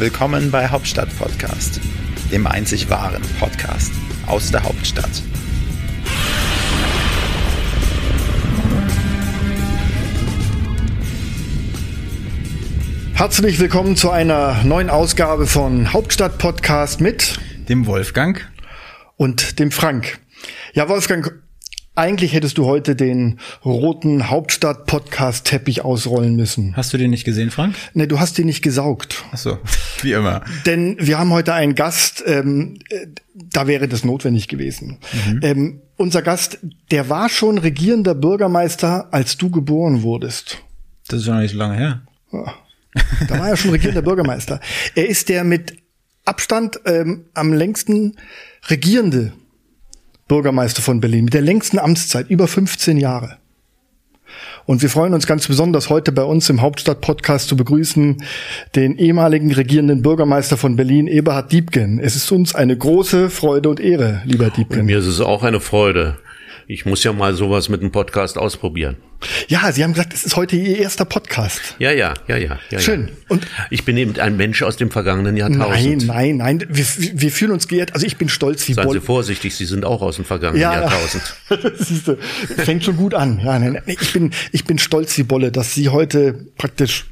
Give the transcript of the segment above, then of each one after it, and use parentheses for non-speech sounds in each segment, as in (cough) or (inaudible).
Willkommen bei Hauptstadt Podcast, dem einzig wahren Podcast aus der Hauptstadt. Herzlich willkommen zu einer neuen Ausgabe von Hauptstadt Podcast mit dem Wolfgang und dem Frank. Ja, Wolfgang, eigentlich hättest du heute den roten Hauptstadt-Podcast-Teppich ausrollen müssen. Hast du den nicht gesehen, Frank? Nee, du hast den nicht gesaugt. Ach so, (laughs) wie immer. Denn wir haben heute einen Gast, ähm, äh, da wäre das notwendig gewesen. Mhm. Ähm, unser Gast, der war schon regierender Bürgermeister, als du geboren wurdest. Das ist schon nicht so lange her. Ja. Da war er schon regierender Bürgermeister. Er ist der mit Abstand ähm, am längsten regierende Bürgermeister von Berlin mit der längsten Amtszeit, über 15 Jahre. Und wir freuen uns ganz besonders heute bei uns im Hauptstadt-Podcast zu begrüßen den ehemaligen regierenden Bürgermeister von Berlin, Eberhard Diebken. Es ist uns eine große Freude und Ehre, lieber Diebken. Und mir ist es auch eine Freude ich muss ja mal sowas mit einem Podcast ausprobieren. Ja, Sie haben gesagt, es ist heute Ihr erster Podcast. Ja, ja, ja, ja. ja Schön. Ja. Und ich bin eben ein Mensch aus dem vergangenen Jahrtausend. Nein, nein, nein. Wir, wir fühlen uns geehrt. Also ich bin stolz wie Seien Boll. Sie vorsichtig, Sie sind auch aus dem vergangenen ja, Jahrtausend. (laughs) Siehst du, fängt schon gut an. Ja, nein, ich bin, ich bin stolz wie Bolle, dass Sie heute praktisch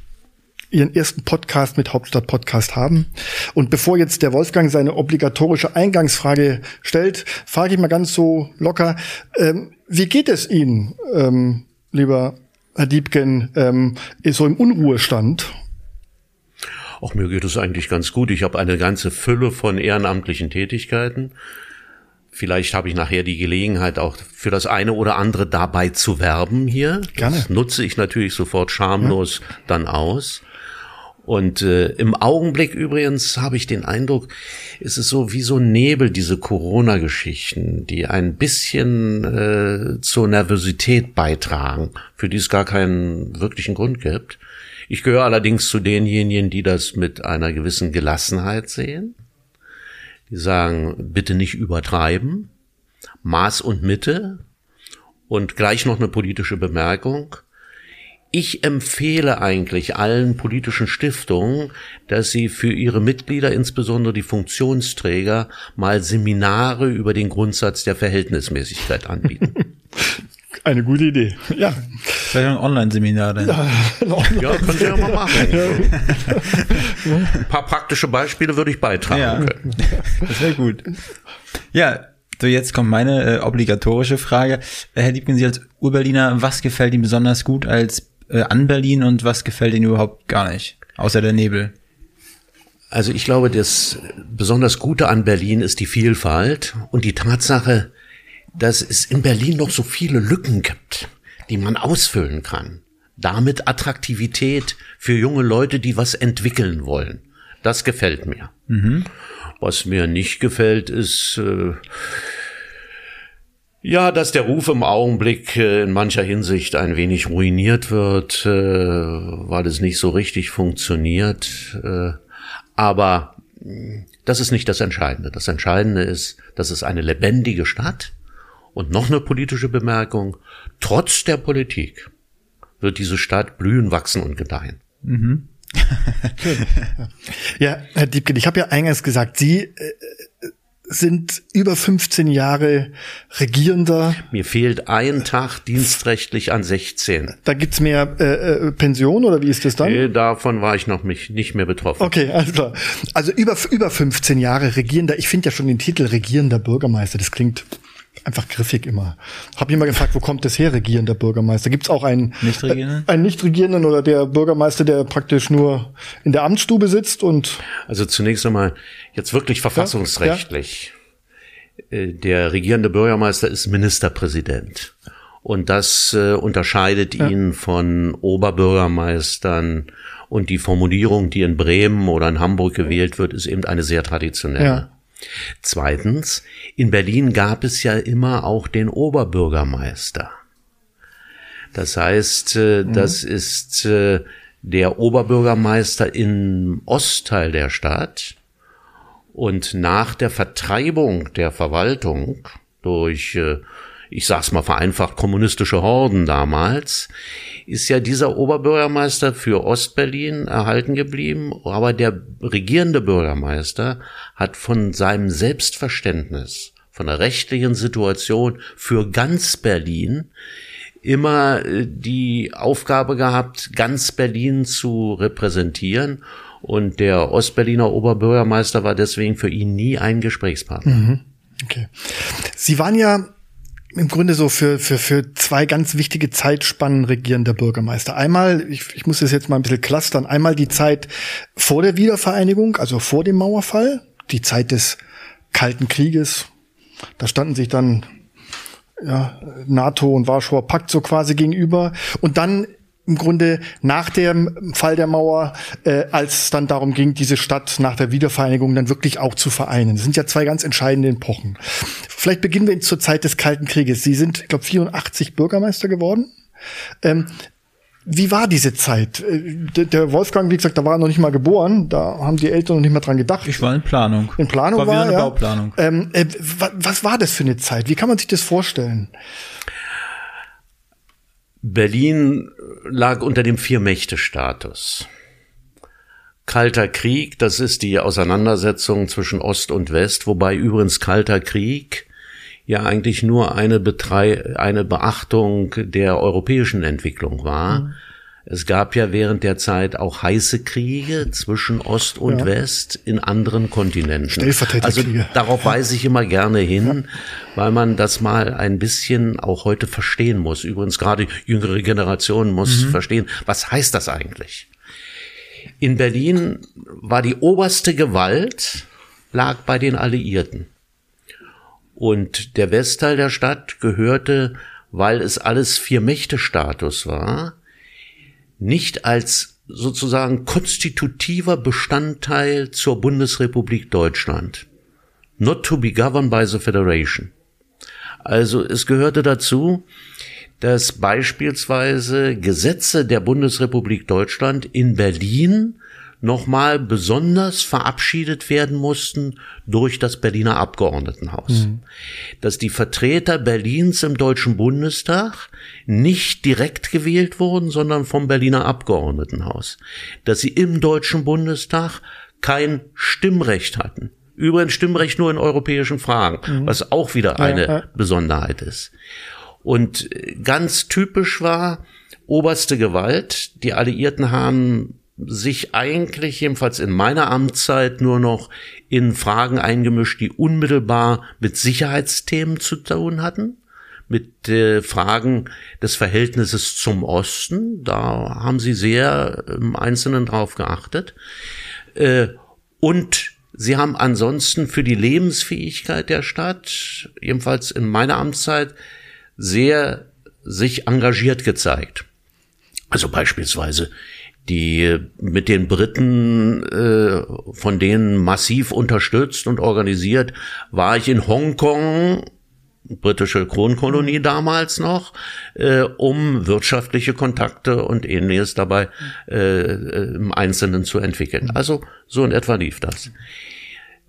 ihren ersten Podcast mit Hauptstadt Podcast haben. Und bevor jetzt der Wolfgang seine obligatorische Eingangsfrage stellt, frage ich mal ganz so locker, ähm, wie geht es Ihnen, ähm, lieber Herr Diebken, ähm, so im Unruhestand? Auch mir geht es eigentlich ganz gut. Ich habe eine ganze Fülle von ehrenamtlichen Tätigkeiten. Vielleicht habe ich nachher die Gelegenheit, auch für das eine oder andere dabei zu werben hier. Gerne. Das nutze ich natürlich sofort schamlos ja. dann aus. Und äh, im Augenblick übrigens habe ich den Eindruck, ist es so wie so Nebel, diese Corona-Geschichten, die ein bisschen äh, zur Nervosität beitragen, für die es gar keinen wirklichen Grund gibt. Ich gehöre allerdings zu denjenigen, die das mit einer gewissen Gelassenheit sehen. Die sagen, bitte nicht übertreiben, Maß und Mitte und gleich noch eine politische Bemerkung ich empfehle eigentlich allen politischen Stiftungen, dass sie für ihre Mitglieder, insbesondere die Funktionsträger, mal Seminare über den Grundsatz der Verhältnismäßigkeit anbieten. (laughs) Eine gute Idee. Ja. Vielleicht ein Online-Seminar dann. Ja, (laughs) Online ja könnt ihr ja mal machen. Ja. Ein paar praktische Beispiele würde ich beitragen ja. können. Das wäre gut. Ja, so jetzt kommt meine äh, obligatorische Frage. Herr Liebken, Sie als Urberliner, was gefällt Ihnen besonders gut als äh, an Berlin und was gefällt Ihnen überhaupt gar nicht, außer der Nebel? Also ich glaube, das besonders Gute an Berlin ist die Vielfalt und die Tatsache, dass es in Berlin noch so viele Lücken gibt, die man ausfüllen kann. Damit Attraktivität für junge Leute, die was entwickeln wollen. Das gefällt mir. Mhm. Was mir nicht gefällt, ist äh, ja, dass der Ruf im Augenblick äh, in mancher Hinsicht ein wenig ruiniert wird, äh, weil es nicht so richtig funktioniert. Äh, aber mm, das ist nicht das Entscheidende. Das Entscheidende ist, dass es eine lebendige Stadt und noch eine politische Bemerkung. Trotz der Politik wird diese Stadt blühen, wachsen und gedeihen. Mhm. (laughs) ja, Herr Diebken, ich habe ja eingangs gesagt, Sie sind über 15 Jahre Regierender. Mir fehlt ein Tag dienstrechtlich an 16. Da gibt's mehr äh, äh, Pension oder wie ist das dann? Nee, davon war ich noch mich nicht mehr betroffen. Okay, alles klar. Also über, über 15 Jahre Regierender. Ich finde ja schon den Titel Regierender Bürgermeister, das klingt einfach griffig immer. Hab ich immer gefragt, wo kommt das her, regierender Bürgermeister? Gibt's auch einen Nicht-Regierenden? Äh, einen Nicht-Regierenden oder der Bürgermeister, der praktisch nur in der Amtsstube sitzt und Also zunächst einmal jetzt wirklich verfassungsrechtlich. Ja, ja. Äh, der regierende Bürgermeister ist Ministerpräsident. Und das äh, unterscheidet ja. ihn von Oberbürgermeistern. Und die Formulierung, die in Bremen oder in Hamburg gewählt wird, ist eben eine sehr traditionelle. Zweitens, in Berlin gab es ja immer auch den Oberbürgermeister. Das heißt, äh, mhm. das ist äh, der Oberbürgermeister im Ostteil der Stadt. Und nach der Vertreibung der Verwaltung durch, äh, ich sag's mal vereinfacht, kommunistische Horden damals, ist ja dieser Oberbürgermeister für Ostberlin erhalten geblieben, aber der regierende Bürgermeister hat von seinem Selbstverständnis, von der rechtlichen Situation für ganz Berlin immer äh, die Aufgabe gehabt, ganz Berlin zu repräsentieren. Und der Ostberliner Oberbürgermeister war deswegen für ihn nie ein Gesprächspartner. Mhm. Okay. Sie waren ja im Grunde so für, für, für zwei ganz wichtige Zeitspannen regierender Bürgermeister. Einmal, ich, ich muss das jetzt mal ein bisschen clustern, einmal die Zeit vor der Wiedervereinigung, also vor dem Mauerfall, die Zeit des Kalten Krieges. Da standen sich dann ja, NATO und Warschauer Pakt so quasi gegenüber. Und dann im Grunde nach dem Fall der Mauer, äh, als es dann darum ging, diese Stadt nach der Wiedervereinigung dann wirklich auch zu vereinen. Das sind ja zwei ganz entscheidende Epochen. Vielleicht beginnen wir zur Zeit des Kalten Krieges. Sie sind, ich glaube, 84 Bürgermeister geworden. Ähm, wie war diese Zeit? Äh, der Wolfgang, wie gesagt, da war er noch nicht mal geboren, da haben die Eltern noch nicht mal dran gedacht. Ich war in Planung. In Planung war, war wieder eine ja. Bauplanung. Ähm, äh, was war das für eine Zeit? Wie kann man sich das vorstellen? Berlin lag unter dem Vier-Mächte-Status. Kalter Krieg, das ist die Auseinandersetzung zwischen Ost und West, wobei übrigens Kalter Krieg ja eigentlich nur eine, Betrei eine Beachtung der europäischen Entwicklung war. Mhm. Es gab ja während der Zeit auch heiße Kriege zwischen Ost und ja. West in anderen Kontinenten. Also darauf weise ich immer gerne hin, ja. weil man das mal ein bisschen auch heute verstehen muss. Übrigens gerade jüngere Generationen muss mhm. verstehen, was heißt das eigentlich? In Berlin war die oberste Gewalt lag bei den Alliierten. Und der Westteil der Stadt gehörte, weil es alles Vier-Mächte-Status war, nicht als sozusagen konstitutiver Bestandteil zur Bundesrepublik Deutschland. Not to be governed by the Federation. Also es gehörte dazu, dass beispielsweise Gesetze der Bundesrepublik Deutschland in Berlin nochmal besonders verabschiedet werden mussten durch das Berliner Abgeordnetenhaus. Mhm. Dass die Vertreter Berlins im Deutschen Bundestag nicht direkt gewählt wurden, sondern vom Berliner Abgeordnetenhaus. Dass sie im Deutschen Bundestag kein Stimmrecht hatten. Übrigens Stimmrecht nur in europäischen Fragen, mhm. was auch wieder eine ja, ja. Besonderheit ist. Und ganz typisch war, oberste Gewalt. Die Alliierten haben sich eigentlich, jedenfalls in meiner Amtszeit, nur noch in Fragen eingemischt, die unmittelbar mit Sicherheitsthemen zu tun hatten, mit äh, Fragen des Verhältnisses zum Osten. Da haben sie sehr im Einzelnen drauf geachtet. Äh, und sie haben ansonsten für die Lebensfähigkeit der Stadt, jedenfalls in meiner Amtszeit, sehr sich engagiert gezeigt. Also beispielsweise die mit den Briten äh, von denen massiv unterstützt und organisiert, war ich in Hongkong, britische Kronkolonie damals noch, äh, um wirtschaftliche Kontakte und ähnliches dabei äh, im Einzelnen zu entwickeln. Also so in etwa lief das.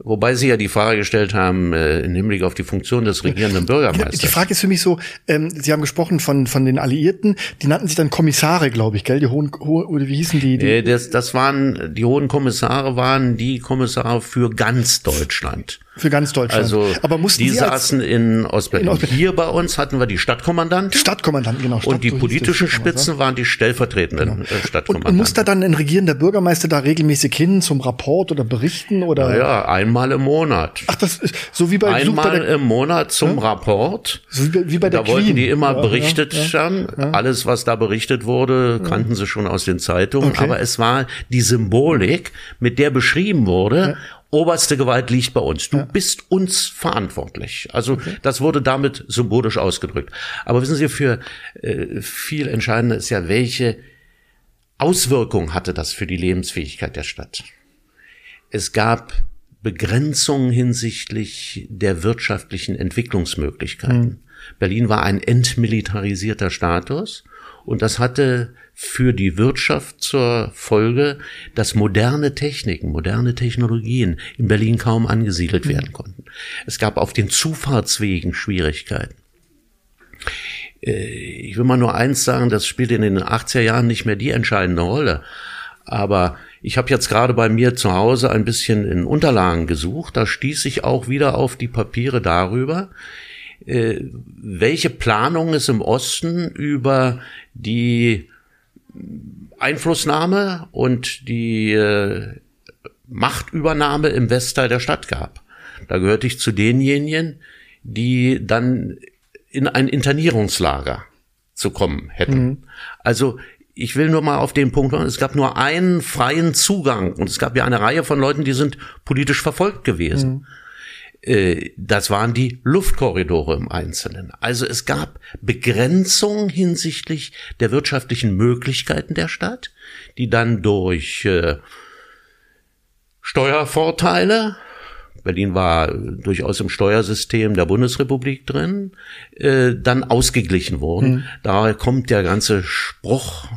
Wobei Sie ja die Frage gestellt haben äh, im Hinblick auf die Funktion des regierenden Bürgermeisters. Die Frage ist für mich so, ähm, Sie haben gesprochen von, von den Alliierten, die nannten sich dann Kommissare, glaube ich, gell? Die hohen, hohe, oder wie hießen die? die? Äh, das, das waren, die hohen Kommissare waren die Kommissare für ganz Deutschland. Für ganz Deutschland. Also Aber mussten die saßen in Ostberlin. in Ostberlin. Hier bei uns hatten wir die Stadtkommandanten. Stadtkommandanten, genau. Stadt und die politischen Spitzen waren die stellvertretenden genau. Äh, Stadtkommandanten. Und, und muss da dann ein regierender Bürgermeister da regelmäßig hin zum Rapport oder berichten oder? Ja, einmal im Monat. Ach, das ist so wie bei einmal bei im Monat zum ja? Rapport. So wie bei, wie bei der Da Queen. wollten die immer ja, berichtet ja, haben. Alles, was da berichtet wurde, kannten sie schon aus den Zeitungen. Okay. Aber es war die Symbolik, mit der beschrieben wurde oberste Gewalt liegt bei uns. Du ja. bist uns verantwortlich. Also okay. das wurde damit symbolisch ausgedrückt. Aber wissen Sie, für äh, viel entscheidender ist ja, welche Auswirkung hatte das für die Lebensfähigkeit der Stadt? Es gab Begrenzungen hinsichtlich der wirtschaftlichen Entwicklungsmöglichkeiten. Mhm. Berlin war ein entmilitarisierter Status und das hatte für die Wirtschaft zur Folge, dass moderne Techniken, moderne Technologien in Berlin kaum angesiedelt werden konnten. Es gab auf den Zufahrtswegen Schwierigkeiten. Äh, ich will mal nur eins sagen, das spielt in den 80er Jahren nicht mehr die entscheidende Rolle. Aber ich habe jetzt gerade bei mir zu Hause ein bisschen in Unterlagen gesucht. Da stieß ich auch wieder auf die Papiere darüber, äh, welche Planung es im Osten über die Einflussnahme und die äh, Machtübernahme im Westteil der Stadt gab. Da gehörte ich zu denjenigen, die dann in ein Internierungslager zu kommen hätten. Mhm. Also ich will nur mal auf den Punkt kommen, es gab nur einen freien Zugang und es gab ja eine Reihe von Leuten, die sind politisch verfolgt gewesen. Mhm. Äh, das waren die Luftkorridore im Einzelnen. Also es gab Begrenzungen hinsichtlich der wirtschaftlichen Möglichkeiten der Stadt, die dann durch äh, Steuervorteile Berlin war durchaus im Steuersystem der Bundesrepublik drin, äh, dann ausgeglichen wurden. Mhm. Da kommt der ganze Spruch,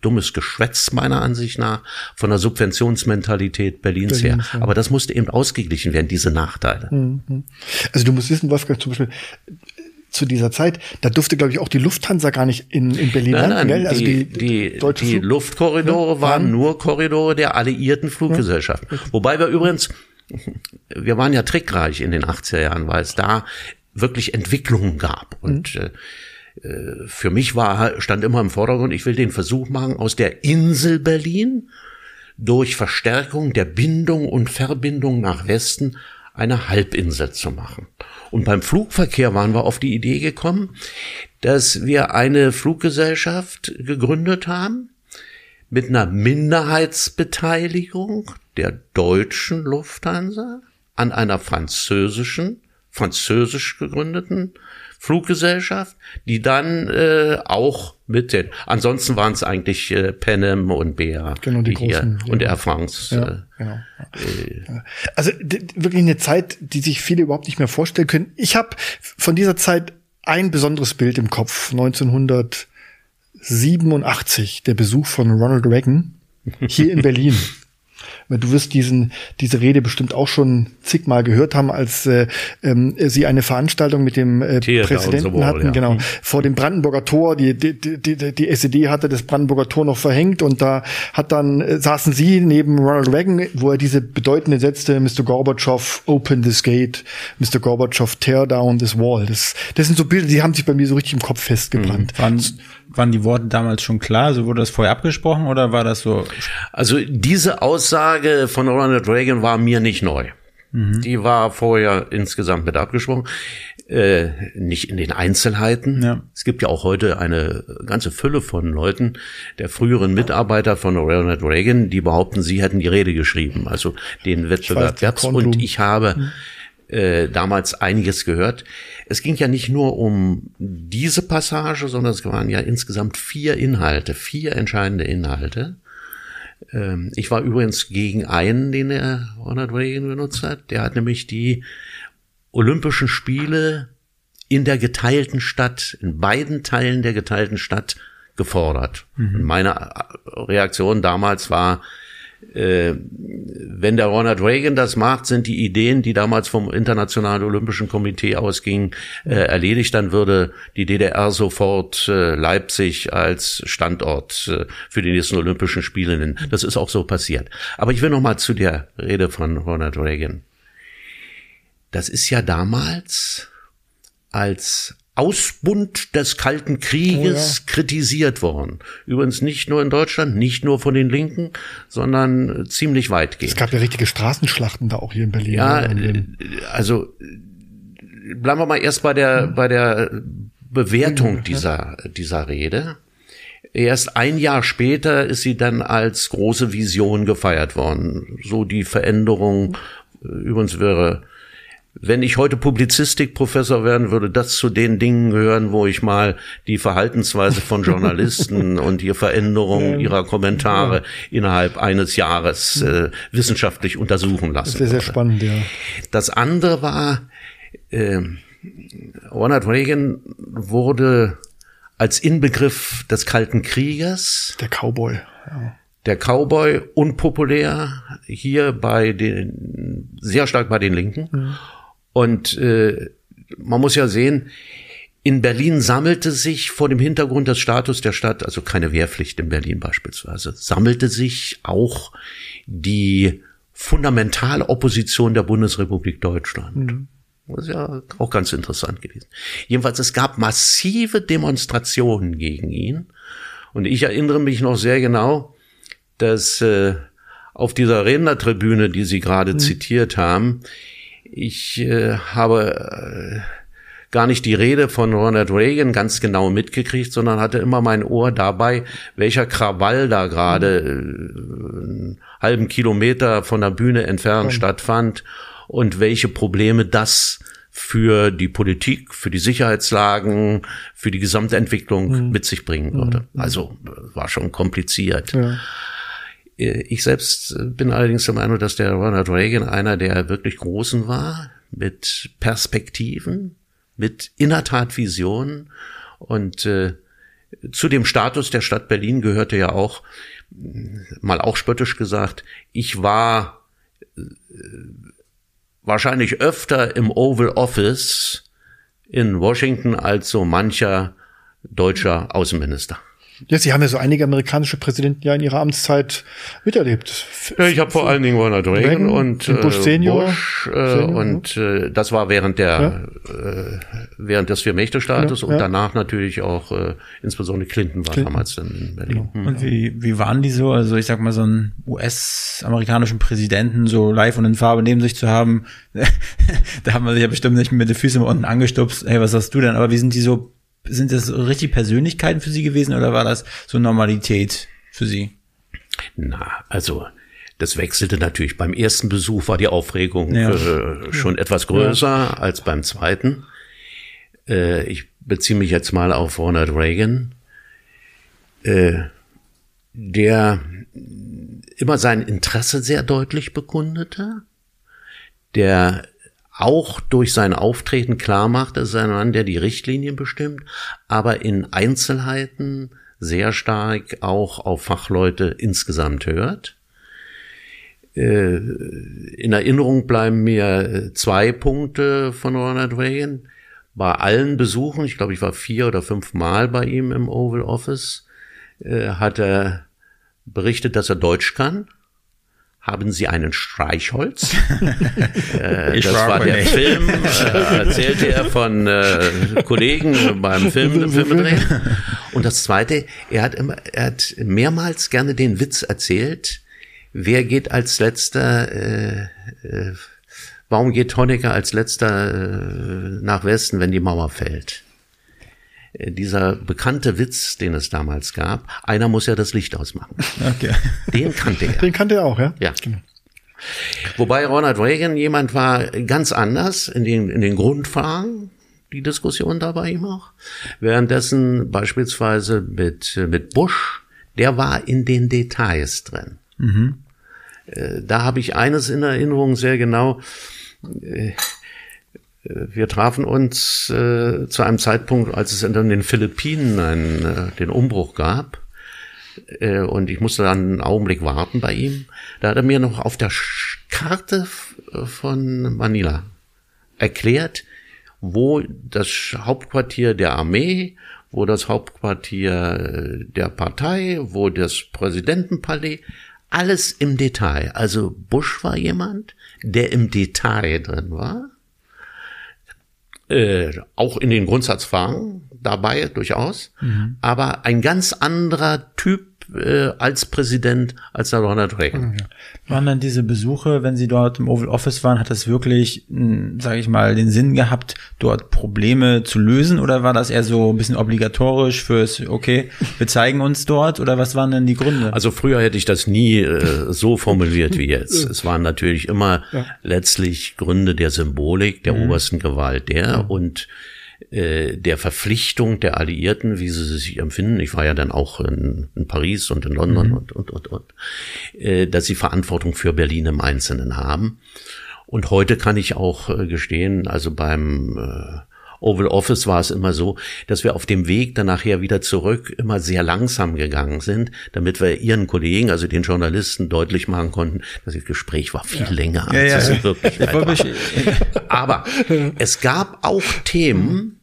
dummes Geschwätz meiner Ansicht nach, von der Subventionsmentalität Berlins, Berlins her. Ja. Aber das musste eben ausgeglichen werden, diese Nachteile. Mhm. Also du musst wissen, Wolfgang, zum Beispiel, zu dieser Zeit, da durfte, glaube ich, auch die Lufthansa gar nicht in, in Berlin nein, nein, landen. Also die, die, die, die Luftkorridore ja, waren nur Korridore der alliierten Fluggesellschaften. Ja. Wobei wir übrigens wir waren ja trickreich in den 80er Jahren, weil es da wirklich Entwicklungen gab. Und mhm. äh, für mich war, stand immer im Vordergrund, ich will den Versuch machen, aus der Insel Berlin durch Verstärkung der Bindung und Verbindung nach Westen eine Halbinsel zu machen. Und beim Flugverkehr waren wir auf die Idee gekommen, dass wir eine Fluggesellschaft gegründet haben mit einer Minderheitsbeteiligung der deutschen Lufthansa an einer französischen, französisch gegründeten Fluggesellschaft, die dann äh, auch mit den, ansonsten waren es eigentlich äh, Panem und BA genau, die, die großen, hier, und Air France. Ja, äh, genau. Äh, also wirklich eine Zeit, die sich viele überhaupt nicht mehr vorstellen können. Ich habe von dieser Zeit ein besonderes Bild im Kopf. 1987, der Besuch von Ronald Reagan hier in Berlin. (laughs) Du wirst diesen, diese Rede bestimmt auch schon zigmal gehört haben, als äh, ähm, sie eine Veranstaltung mit dem äh, Präsidenten Wall, hatten, ja. genau, mhm. vor dem Brandenburger Tor. Die, die, die, die SED hatte das Brandenburger Tor noch verhängt und da hat dann äh, saßen sie neben Ronald Reagan, wo er diese bedeutende Sätze, Mr. Gorbatschow, open this gate, Mr. Gorbatschow, tear down this wall. Das, das sind so Bilder, die haben sich bei mir so richtig im Kopf festgebrannt. Mhm waren die Worte damals schon klar? Also wurde das vorher abgesprochen oder war das so? Also diese Aussage von Ronald Reagan war mir nicht neu. Mhm. Die war vorher insgesamt mit abgesprochen. Äh, nicht in den Einzelheiten. Ja. Es gibt ja auch heute eine ganze Fülle von Leuten, der früheren Mitarbeiter von Ronald Reagan, die behaupten, sie hätten die Rede geschrieben. Also den Wettbewerb gab's. Und ich habe mhm äh, damals einiges gehört. Es ging ja nicht nur um diese Passage, sondern es waren ja insgesamt vier Inhalte, vier entscheidende Inhalte. Ähm, ich war übrigens gegen einen, den er Ronald Reagan benutzt hat. Der hat nämlich die Olympischen Spiele in der geteilten Stadt, in beiden Teilen der geteilten Stadt gefordert. Mhm. meine Reaktion damals war, wenn der Ronald Reagan das macht, sind die Ideen, die damals vom Internationalen Olympischen Komitee ausgingen, äh, erledigt. Dann würde die DDR sofort äh, Leipzig als Standort äh, für die nächsten Olympischen Spiele nennen. Das ist auch so passiert. Aber ich will noch mal zu der Rede von Ronald Reagan. Das ist ja damals als Ausbund des Kalten Krieges oh ja. kritisiert worden. Übrigens nicht nur in Deutschland, nicht nur von den Linken, sondern ziemlich weitgehend. Es gab ja richtige Straßenschlachten da auch hier in Berlin. Ja, äh, also bleiben wir mal erst bei der, bei der Bewertung dieser, dieser Rede. Erst ein Jahr später ist sie dann als große Vision gefeiert worden. So die Veränderung, übrigens wäre wenn ich heute Publizistikprofessor werden würde, das zu den Dingen gehören, wo ich mal die Verhaltensweise von Journalisten (laughs) und die Veränderung ihrer Kommentare innerhalb eines Jahres äh, wissenschaftlich untersuchen lassen. Das ist sehr spannend, ja. Das andere war, äh, Ronald Reagan wurde als Inbegriff des Kalten Krieges. Der Cowboy. Ja der Cowboy unpopulär hier bei den sehr stark bei den Linken mhm. Und äh, man muss ja sehen, in Berlin sammelte sich vor dem Hintergrund des Status der Stadt, also keine Wehrpflicht in Berlin beispielsweise, sammelte sich auch die fundamentale Opposition der Bundesrepublik Deutschland. Mhm. Das ist ja auch ganz interessant gewesen. Jedenfalls, es gab massive Demonstrationen gegen ihn. Und ich erinnere mich noch sehr genau, dass äh, auf dieser Rednertribüne, die Sie gerade mhm. zitiert haben, ich äh, habe äh, gar nicht die Rede von Ronald Reagan ganz genau mitgekriegt, sondern hatte immer mein Ohr dabei, welcher Krawall da gerade äh, einen halben Kilometer von der Bühne entfernt stattfand und welche Probleme das für die Politik, für die Sicherheitslagen, für die gesamte Entwicklung mhm. mit sich bringen würde. Mhm. Also war schon kompliziert. Ja. Äh, ich selbst bin allerdings der Meinung, dass der Ronald Reagan einer der wirklich Großen war, mit Perspektiven, mit in der Tat Visionen und äh, zu dem Status der Stadt Berlin gehörte ja auch, mal auch spöttisch gesagt, ich war äh, wahrscheinlich öfter im Oval Office in Washington als so mancher deutscher Außenminister. Ja, Sie haben ja so einige amerikanische Präsidenten ja in ihrer Amtszeit miterlebt. Ja, ich habe vor allen Dingen Ronald Reagan, Reagan und äh, Bush Senior, Bush, äh, Senior und äh, das war während der ja. äh, während des Vier-Mächte-Staates ja, und danach natürlich auch äh, insbesondere Clinton war Clinton. damals dann in Berlin. Genau. Und wie wie waren die so? Also ich sag mal so einen US-amerikanischen Präsidenten so live und in Farbe neben sich zu haben, (laughs) da haben wir sich ja bestimmt nicht mit den Füßen unten angestupst. Hey, was sagst du denn? Aber wie sind die so sind das richtig Persönlichkeiten für Sie gewesen oder war das so Normalität für Sie? Na, also das wechselte natürlich. Beim ersten Besuch war die Aufregung ja. äh, schon ja. etwas größer ja. als beim zweiten. Äh, ich beziehe mich jetzt mal auf Ronald Reagan, äh, der immer sein Interesse sehr deutlich bekundete, der auch durch sein Auftreten klar macht, ist ein Mann, der die Richtlinien bestimmt, aber in Einzelheiten sehr stark auch auf Fachleute insgesamt hört. Äh, in Erinnerung bleiben mir zwei Punkte von Ronald Reagan. Bei allen Besuchen, ich glaube, ich war vier oder fünf Mal bei ihm im Oval Office, äh, hat er berichtet, dass er Deutsch kann haben Sie einen Streichholz? (laughs) äh, das war der nicht. Film, (laughs) äh, erzählte er von äh, Kollegen beim Film, Filmdrehen. Und das Zweite, er hat immer, er hat mehrmals gerne den Witz erzählt, wer geht als letzter, äh, äh, warum geht Honecker als letzter äh, nach Westen, wenn die Mauer fällt? Äh, dieser bekannte Witz, den es damals gab, einer muss ja das Licht ausmachen. Okay. Den kannte er. Den kannte er auch, ja? Ja. Genau. Wobei Ronald Reagan jemand war ganz anders in den, in den Grundfragen, die Diskussion da bei ihm auch. Währenddessen beispielsweise mit, mit Bush, der war in den Details drin. Mhm. Äh, da habe ich eines in Erinnerung sehr genau. Äh, wir trafen uns äh, zu einem Zeitpunkt, als es in den Philippinen einen, äh, den Umbruch gab. Äh, und ich musste dann einen Augenblick warten bei ihm. Da hat er mir noch auf der Karte von Manila erklärt, wo das Hauptquartier der Armee, wo das Hauptquartier äh, der Partei, wo das Präsidentenpalais, alles im Detail. Also Bush war jemand, der im Detail drin war äh, auch in den Grundsatzfragen dabei durchaus, mhm. aber ein ganz anderer Typ äh, als Präsident als der Ronald Reagan. Okay. Waren dann diese Besuche, wenn Sie dort im Oval Office waren, hat das wirklich, hm, sage ich mal, den Sinn gehabt, dort Probleme zu lösen oder war das eher so ein bisschen obligatorisch fürs, okay, wir zeigen uns dort oder was waren denn die Gründe? Also früher hätte ich das nie äh, so formuliert wie jetzt. (laughs) Es waren natürlich immer ja. letztlich Gründe der Symbolik, der mhm. obersten Gewalt der ja. und äh, der Verpflichtung der Alliierten, wie sie sich empfinden. Ich war ja dann auch in, in Paris und in London mhm. und, und, und, und, äh, dass sie Verantwortung für Berlin im Einzelnen haben. Und heute kann ich auch äh, gestehen, also beim Oval Office war es immer so, dass wir auf dem Weg dann nachher wieder zurück immer sehr langsam gegangen sind, damit wir ihren Kollegen, also den Journalisten, deutlich machen konnten, dass das Gespräch war viel ja. länger, als ja, ja. es wirklich war. Aber (laughs) es gab auch Themen,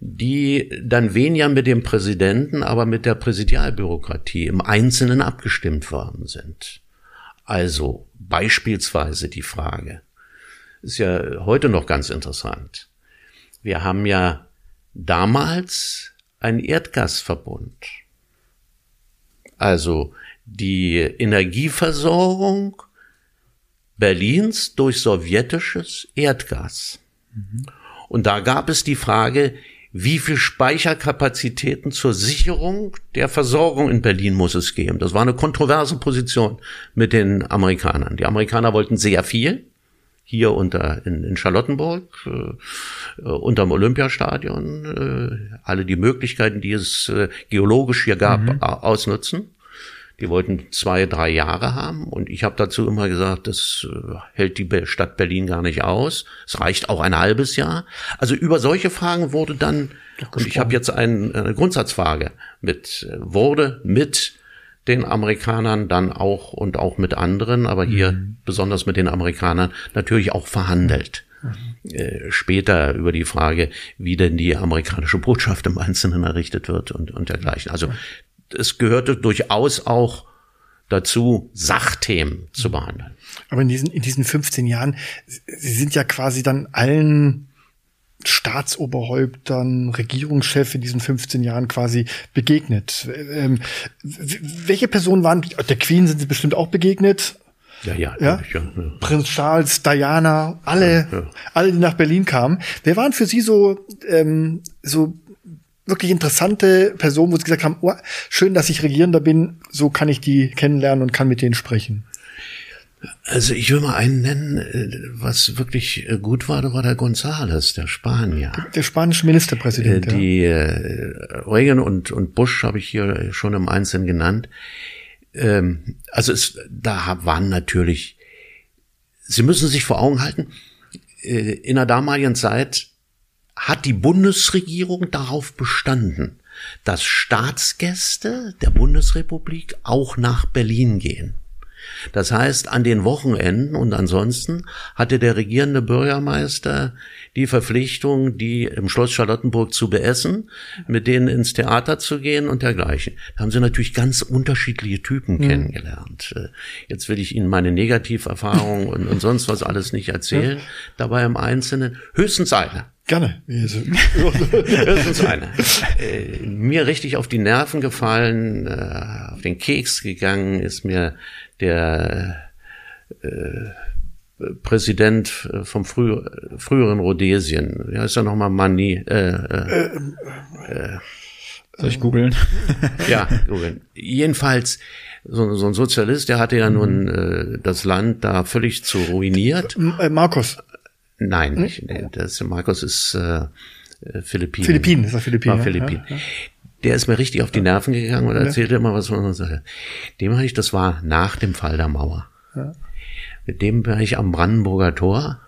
die dann weniger mit dem Präsidenten, aber mit der Präsidialbürokratie im Einzelnen abgestimmt worden sind. Also beispielsweise die Frage, ist ja heute noch ganz interessant. Wir haben ja damals einen Erdgasverbund. Also die Energieversorgung Berlins durch sowjetisches Erdgas. Mhm. Und da gab es die Frage, wie viel Speicherkapazitäten zur Sicherung der Versorgung in Berlin muss es geben. Das war eine kontroverse Position mit den Amerikanern. Die Amerikaner wollten sehr viel. Hier unter in, in Charlottenburg, äh, äh, unterm Olympiastadion, äh, alle die Möglichkeiten, die es äh, geologisch hier gab, mhm. ausnutzen. Die wollten zwei, drei Jahre haben und ich habe dazu immer gesagt, das äh, hält die Stadt Berlin gar nicht aus. Es reicht auch ein halbes Jahr. Also über solche Fragen wurde dann, und ich habe jetzt ein, eine Grundsatzfrage mit, äh, wurde mit den Amerikanern dann auch und auch mit anderen, aber hier mhm. besonders mit den Amerikanern natürlich auch verhandelt. Mhm. Äh, später über die Frage, wie denn die amerikanische Botschaft im Einzelnen errichtet wird und, und dergleichen. Also es gehörte durchaus auch dazu, Sachthemen zu behandeln. Aber in diesen, in diesen 15 Jahren, Sie sind ja quasi dann allen Staatsoberhäuptern, Regierungschef in diesen 15 Jahren quasi begegnet. Ähm, welche Personen waren, der Queen sind Sie bestimmt auch begegnet? Ja, ja, ja? Ich, ja, ja. Prinz Charles, Diana, alle, ja, alle, die nach Berlin kamen. Wer waren für Sie so, ähm, so wirklich interessante Personen, wo sie gesagt haben, oh, schön, dass ich Regierender bin, so kann ich die kennenlernen und kann mit denen sprechen. Also ich will mal einen nennen, äh, was wirklich äh, gut war, da war der González, der Spanier. Der spanische Ministerpräsident. Äh, die ja. Reagan und, und Bush habe ich hier schon im Einzelnen genannt. Ähm, also es, da waren natürlich, Sie müssen sich vor Augen halten, in der damaligen Zeit hat die Bundesregierung darauf bestanden, dass Staatsgäste der Bundesrepublik auch nach Berlin gehen. Das heißt, an den Wochenenden und ansonsten hatte der regierende Bürgermeister die Verpflichtung, die im Schloss Charlottenburg zu beessen, mit denen ins Theater zu gehen und dergleichen. Da haben sie natürlich ganz unterschiedliche Typen mhm. kennengelernt. Äh, jetzt will ich Ihnen meine Negativerfahrungen und, und sonst was alles nicht erzählen. Ja. Dabei im Einzelnen höchstens eine. Gerne. (laughs) Höchstens eine. Äh, mir richtig auf die Nerven gefallen, äh, auf den Keks gegangen ist mir der äh, Präsident vom früh, früheren Rhodesien. Wie heißt er nochmal? Mani. Äh, äh, äh, Soll ich googeln? (laughs) ja, googeln. Jedenfalls so, so ein Sozialist, der hatte ja nun äh, das Land da völlig zu ruiniert. Äh, Markus. Nein, nicht. Nee, das Markus ist äh, Philippinen. Philippinen, ist er Philippinen. War Philippinen. Ja, ja. Der ist mir richtig auf die Nerven gegangen und erzählte immer was von uns. Dem habe ich, das war nach dem Fall der Mauer. Ja. Mit dem war ich am Brandenburger Tor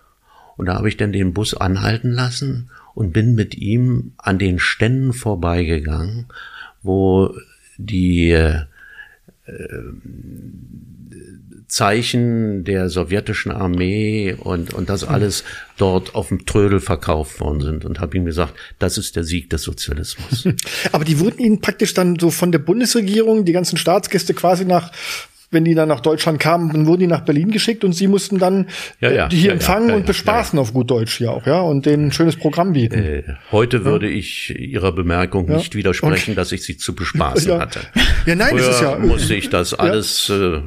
und da habe ich dann den Bus anhalten lassen und bin mit ihm an den Ständen vorbeigegangen, wo die äh, Zeichen der sowjetischen Armee und, und das alles dort auf dem Trödel verkauft worden sind und habe ihm gesagt, das ist der Sieg des Sozialismus. (laughs) Aber die wurden ihnen praktisch dann so von der Bundesregierung, die ganzen Staatsgäste quasi nach wenn die dann nach Deutschland kamen, dann wurden die nach Berlin geschickt und sie mussten dann ja, ja, die hier ja, empfangen und bespaßen auf gut Deutsch ja auch, ja, und denen ein schönes Programm bieten. Äh, heute würde ich Ihrer Bemerkung nicht widersprechen, und, dass ich sie zu bespaßen hatte. (laughs) Ja, nein, Früher das ist ja. musste ich das (laughs) alles. Äh.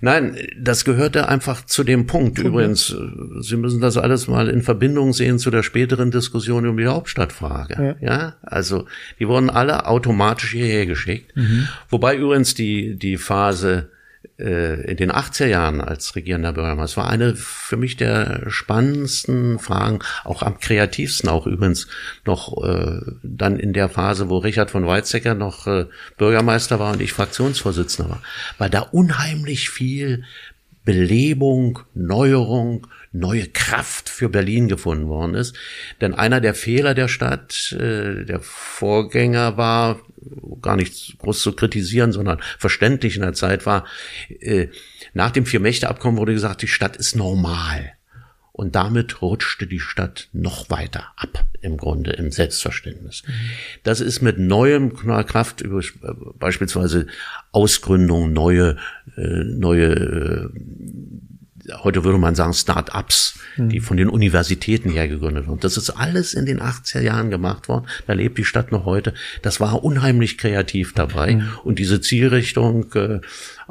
Nein, das gehörte einfach zu dem Punkt. Übrigens, äh, Sie müssen das alles mal in Verbindung sehen zu der späteren Diskussion über die Hauptstadtfrage. Ja, also die wurden alle automatisch hierher geschickt. Mhm. Wobei übrigens die die Phase äh, in den 80er Jahren als regierender Bürgermeister. war eine für mich der spannendsten Fragen, auch am kreativsten, auch übrigens noch äh, dann in der Phase, wo Richard von Weizsäcker noch äh, Bürgermeister war und ich Fraktionsvorsitzender war, weil da unheimlich viel Belebung, Neuerung, neue Kraft für Berlin gefunden worden ist. Denn einer der Fehler der Stadt, äh, der Vorgänger war, gar nicht groß zu kritisieren, sondern verständlich in der Zeit war, äh, nach dem Vier-Mächte-Abkommen wurde gesagt, die Stadt ist normal. Und damit rutschte die Stadt noch weiter ab, im Grunde, im Selbstverständnis. Mhm. Das ist mit neuem Kraft, über, beispielsweise Ausgründung, neue, äh, neue, äh, heute würde man sagen Start-ups, mhm. die von den Universitäten her gegründet wurden. Das ist alles in den 80er Jahren gemacht worden. Da lebt die Stadt noch heute. Das war unheimlich kreativ dabei. Mhm. Und diese Zielrichtung, äh,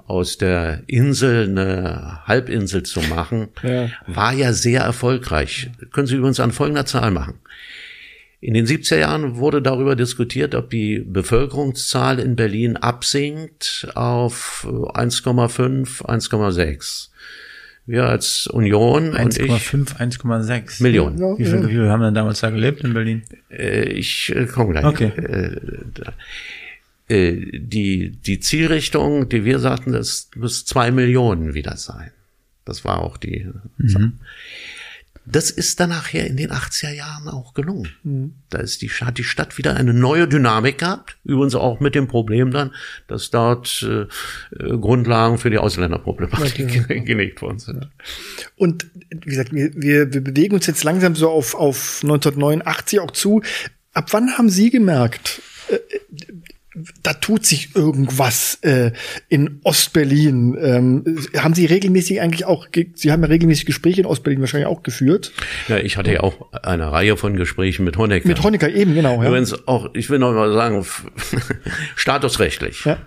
aus der Insel eine Halbinsel zu machen, ja. war ja sehr erfolgreich. Können Sie übrigens an folgender Zahl machen. In den 70er Jahren wurde darüber diskutiert, ob die Bevölkerungszahl in Berlin absinkt auf 1,5, 1,6. Wir als Union 1,5, 1,6 Millionen. Wie viel, wie viel haben denn damals da gelebt in Berlin? Äh, ich äh, komme gleich. Okay. Äh, äh, die, die Zielrichtung, die wir sagten, das muss zwei Millionen wieder sein. Das war auch die. Mhm. Das ist dann nachher in den 80er Jahren auch gelungen. Mhm. Da ist die, hat die Stadt wieder eine neue Dynamik gehabt. Übrigens auch mit dem Problem dann, dass dort äh, Grundlagen für die Ausländerproblematik ja, (laughs) gelegt worden sind. Und wie gesagt, wir, wir bewegen uns jetzt langsam so auf, auf 1989 auch zu. Ab wann haben Sie gemerkt, äh, da tut sich irgendwas äh, in Ostberlin. Ähm, haben Sie regelmäßig eigentlich auch, Sie haben ja regelmäßig Gespräche in Ostberlin wahrscheinlich auch geführt. Ja, ich hatte ja auch eine Reihe von Gesprächen mit Honecker. Mit Honecker eben, genau. Ja. Übrigens auch, ich will noch mal sagen, (laughs) statusrechtlich. Ja.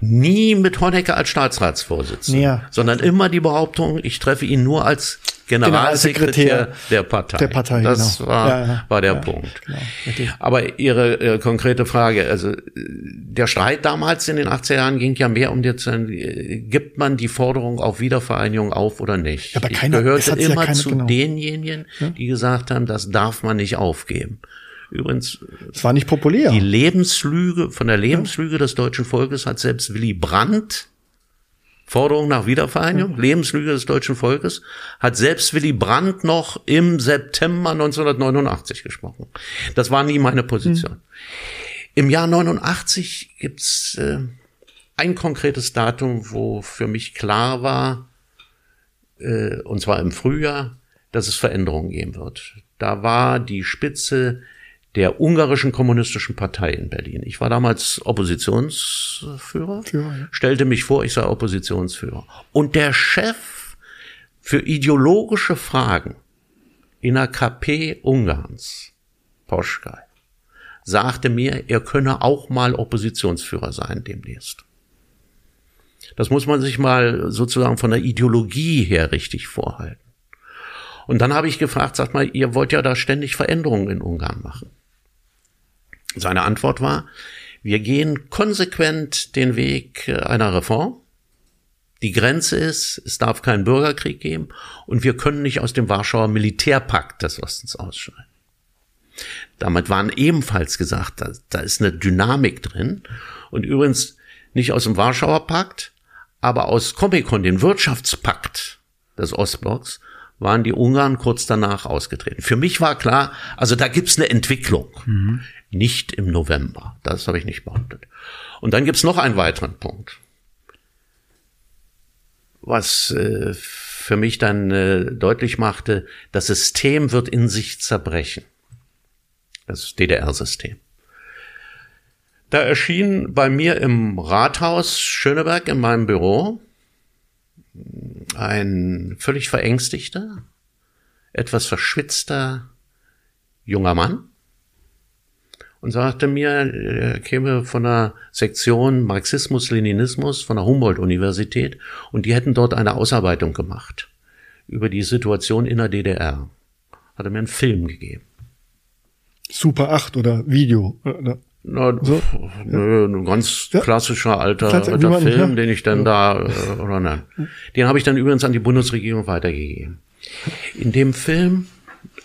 Nie mit Honecker als Staatsratsvorsitzender, ja. sondern immer die Behauptung, ich treffe ihn nur als Generalsekretär der Partei. Der Partei das genau. war, ja, ja, war der ja, Punkt. Genau, Aber Ihre äh, konkrete Frage, also der Streit damals in den 80er Jahren ging ja mehr um die, äh, gibt man die Forderung auf Wiedervereinigung auf oder nicht? aber keiner, ich gehörte immer keine, zu genau. denjenigen, die gesagt haben, das darf man nicht aufgeben. Übrigens. Es war nicht populär. Die Lebenslüge, von der Lebenslüge des deutschen Volkes hat selbst Willy Brandt Forderung nach Wiedervereinigung, mhm. Lebenslüge des deutschen Volkes, hat selbst Willy Brandt noch im September 1989 gesprochen. Das war nie meine Position. Mhm. Im Jahr 89 gibt's äh, ein konkretes Datum, wo für mich klar war, äh, und zwar im Frühjahr, dass es Veränderungen geben wird. Da war die Spitze der ungarischen kommunistischen Partei in Berlin. Ich war damals Oppositionsführer, ja, ja. stellte mich vor, ich sei Oppositionsführer. Und der Chef für ideologische Fragen in der KP Ungarns, Poschkei, sagte mir, er könne auch mal Oppositionsführer sein demnächst. Das muss man sich mal sozusagen von der Ideologie her richtig vorhalten. Und dann habe ich gefragt, sagt mal, ihr wollt ja da ständig Veränderungen in Ungarn machen. Seine Antwort war, wir gehen konsequent den Weg äh, einer Reform. Die Grenze ist, es darf keinen Bürgerkrieg geben und wir können nicht aus dem Warschauer Militärpakt des Ostens ausscheiden. Damit waren ebenfalls gesagt, da, da ist eine Dynamik drin und übrigens nicht aus dem Warschauer Pakt, aber aus Comecon, dem Wirtschaftspakt des Ostblocks, waren die Ungarn kurz danach ausgetreten. Für mich war klar, also da gibt's eine Entwicklung. Mhm nicht im November. Das habe ich nicht behauptet. Und dann gibt's noch einen weiteren Punkt, was äh, für mich dann äh, deutlich machte, das System wird in sich zerbrechen. Das DDR-System. Da erschien bei mir im Rathaus Schöneberg in meinem Büro ein völlig verängstigter, etwas verschwitzter junger Mann und sagte mir, er käme von der Sektion Marxismus, Leninismus von der Humboldt-Universität und die hätten dort eine Ausarbeitung gemacht über die Situation in der DDR. Hat er mir einen Film gegeben. Super 8 oder Video? Oder? Na, so? nö, ein ganz ja. klassischer alter, alter man, Film, ja. den ich dann ja. da, äh, oder nein. Den habe ich dann übrigens an die Bundesregierung weitergegeben. In dem Film,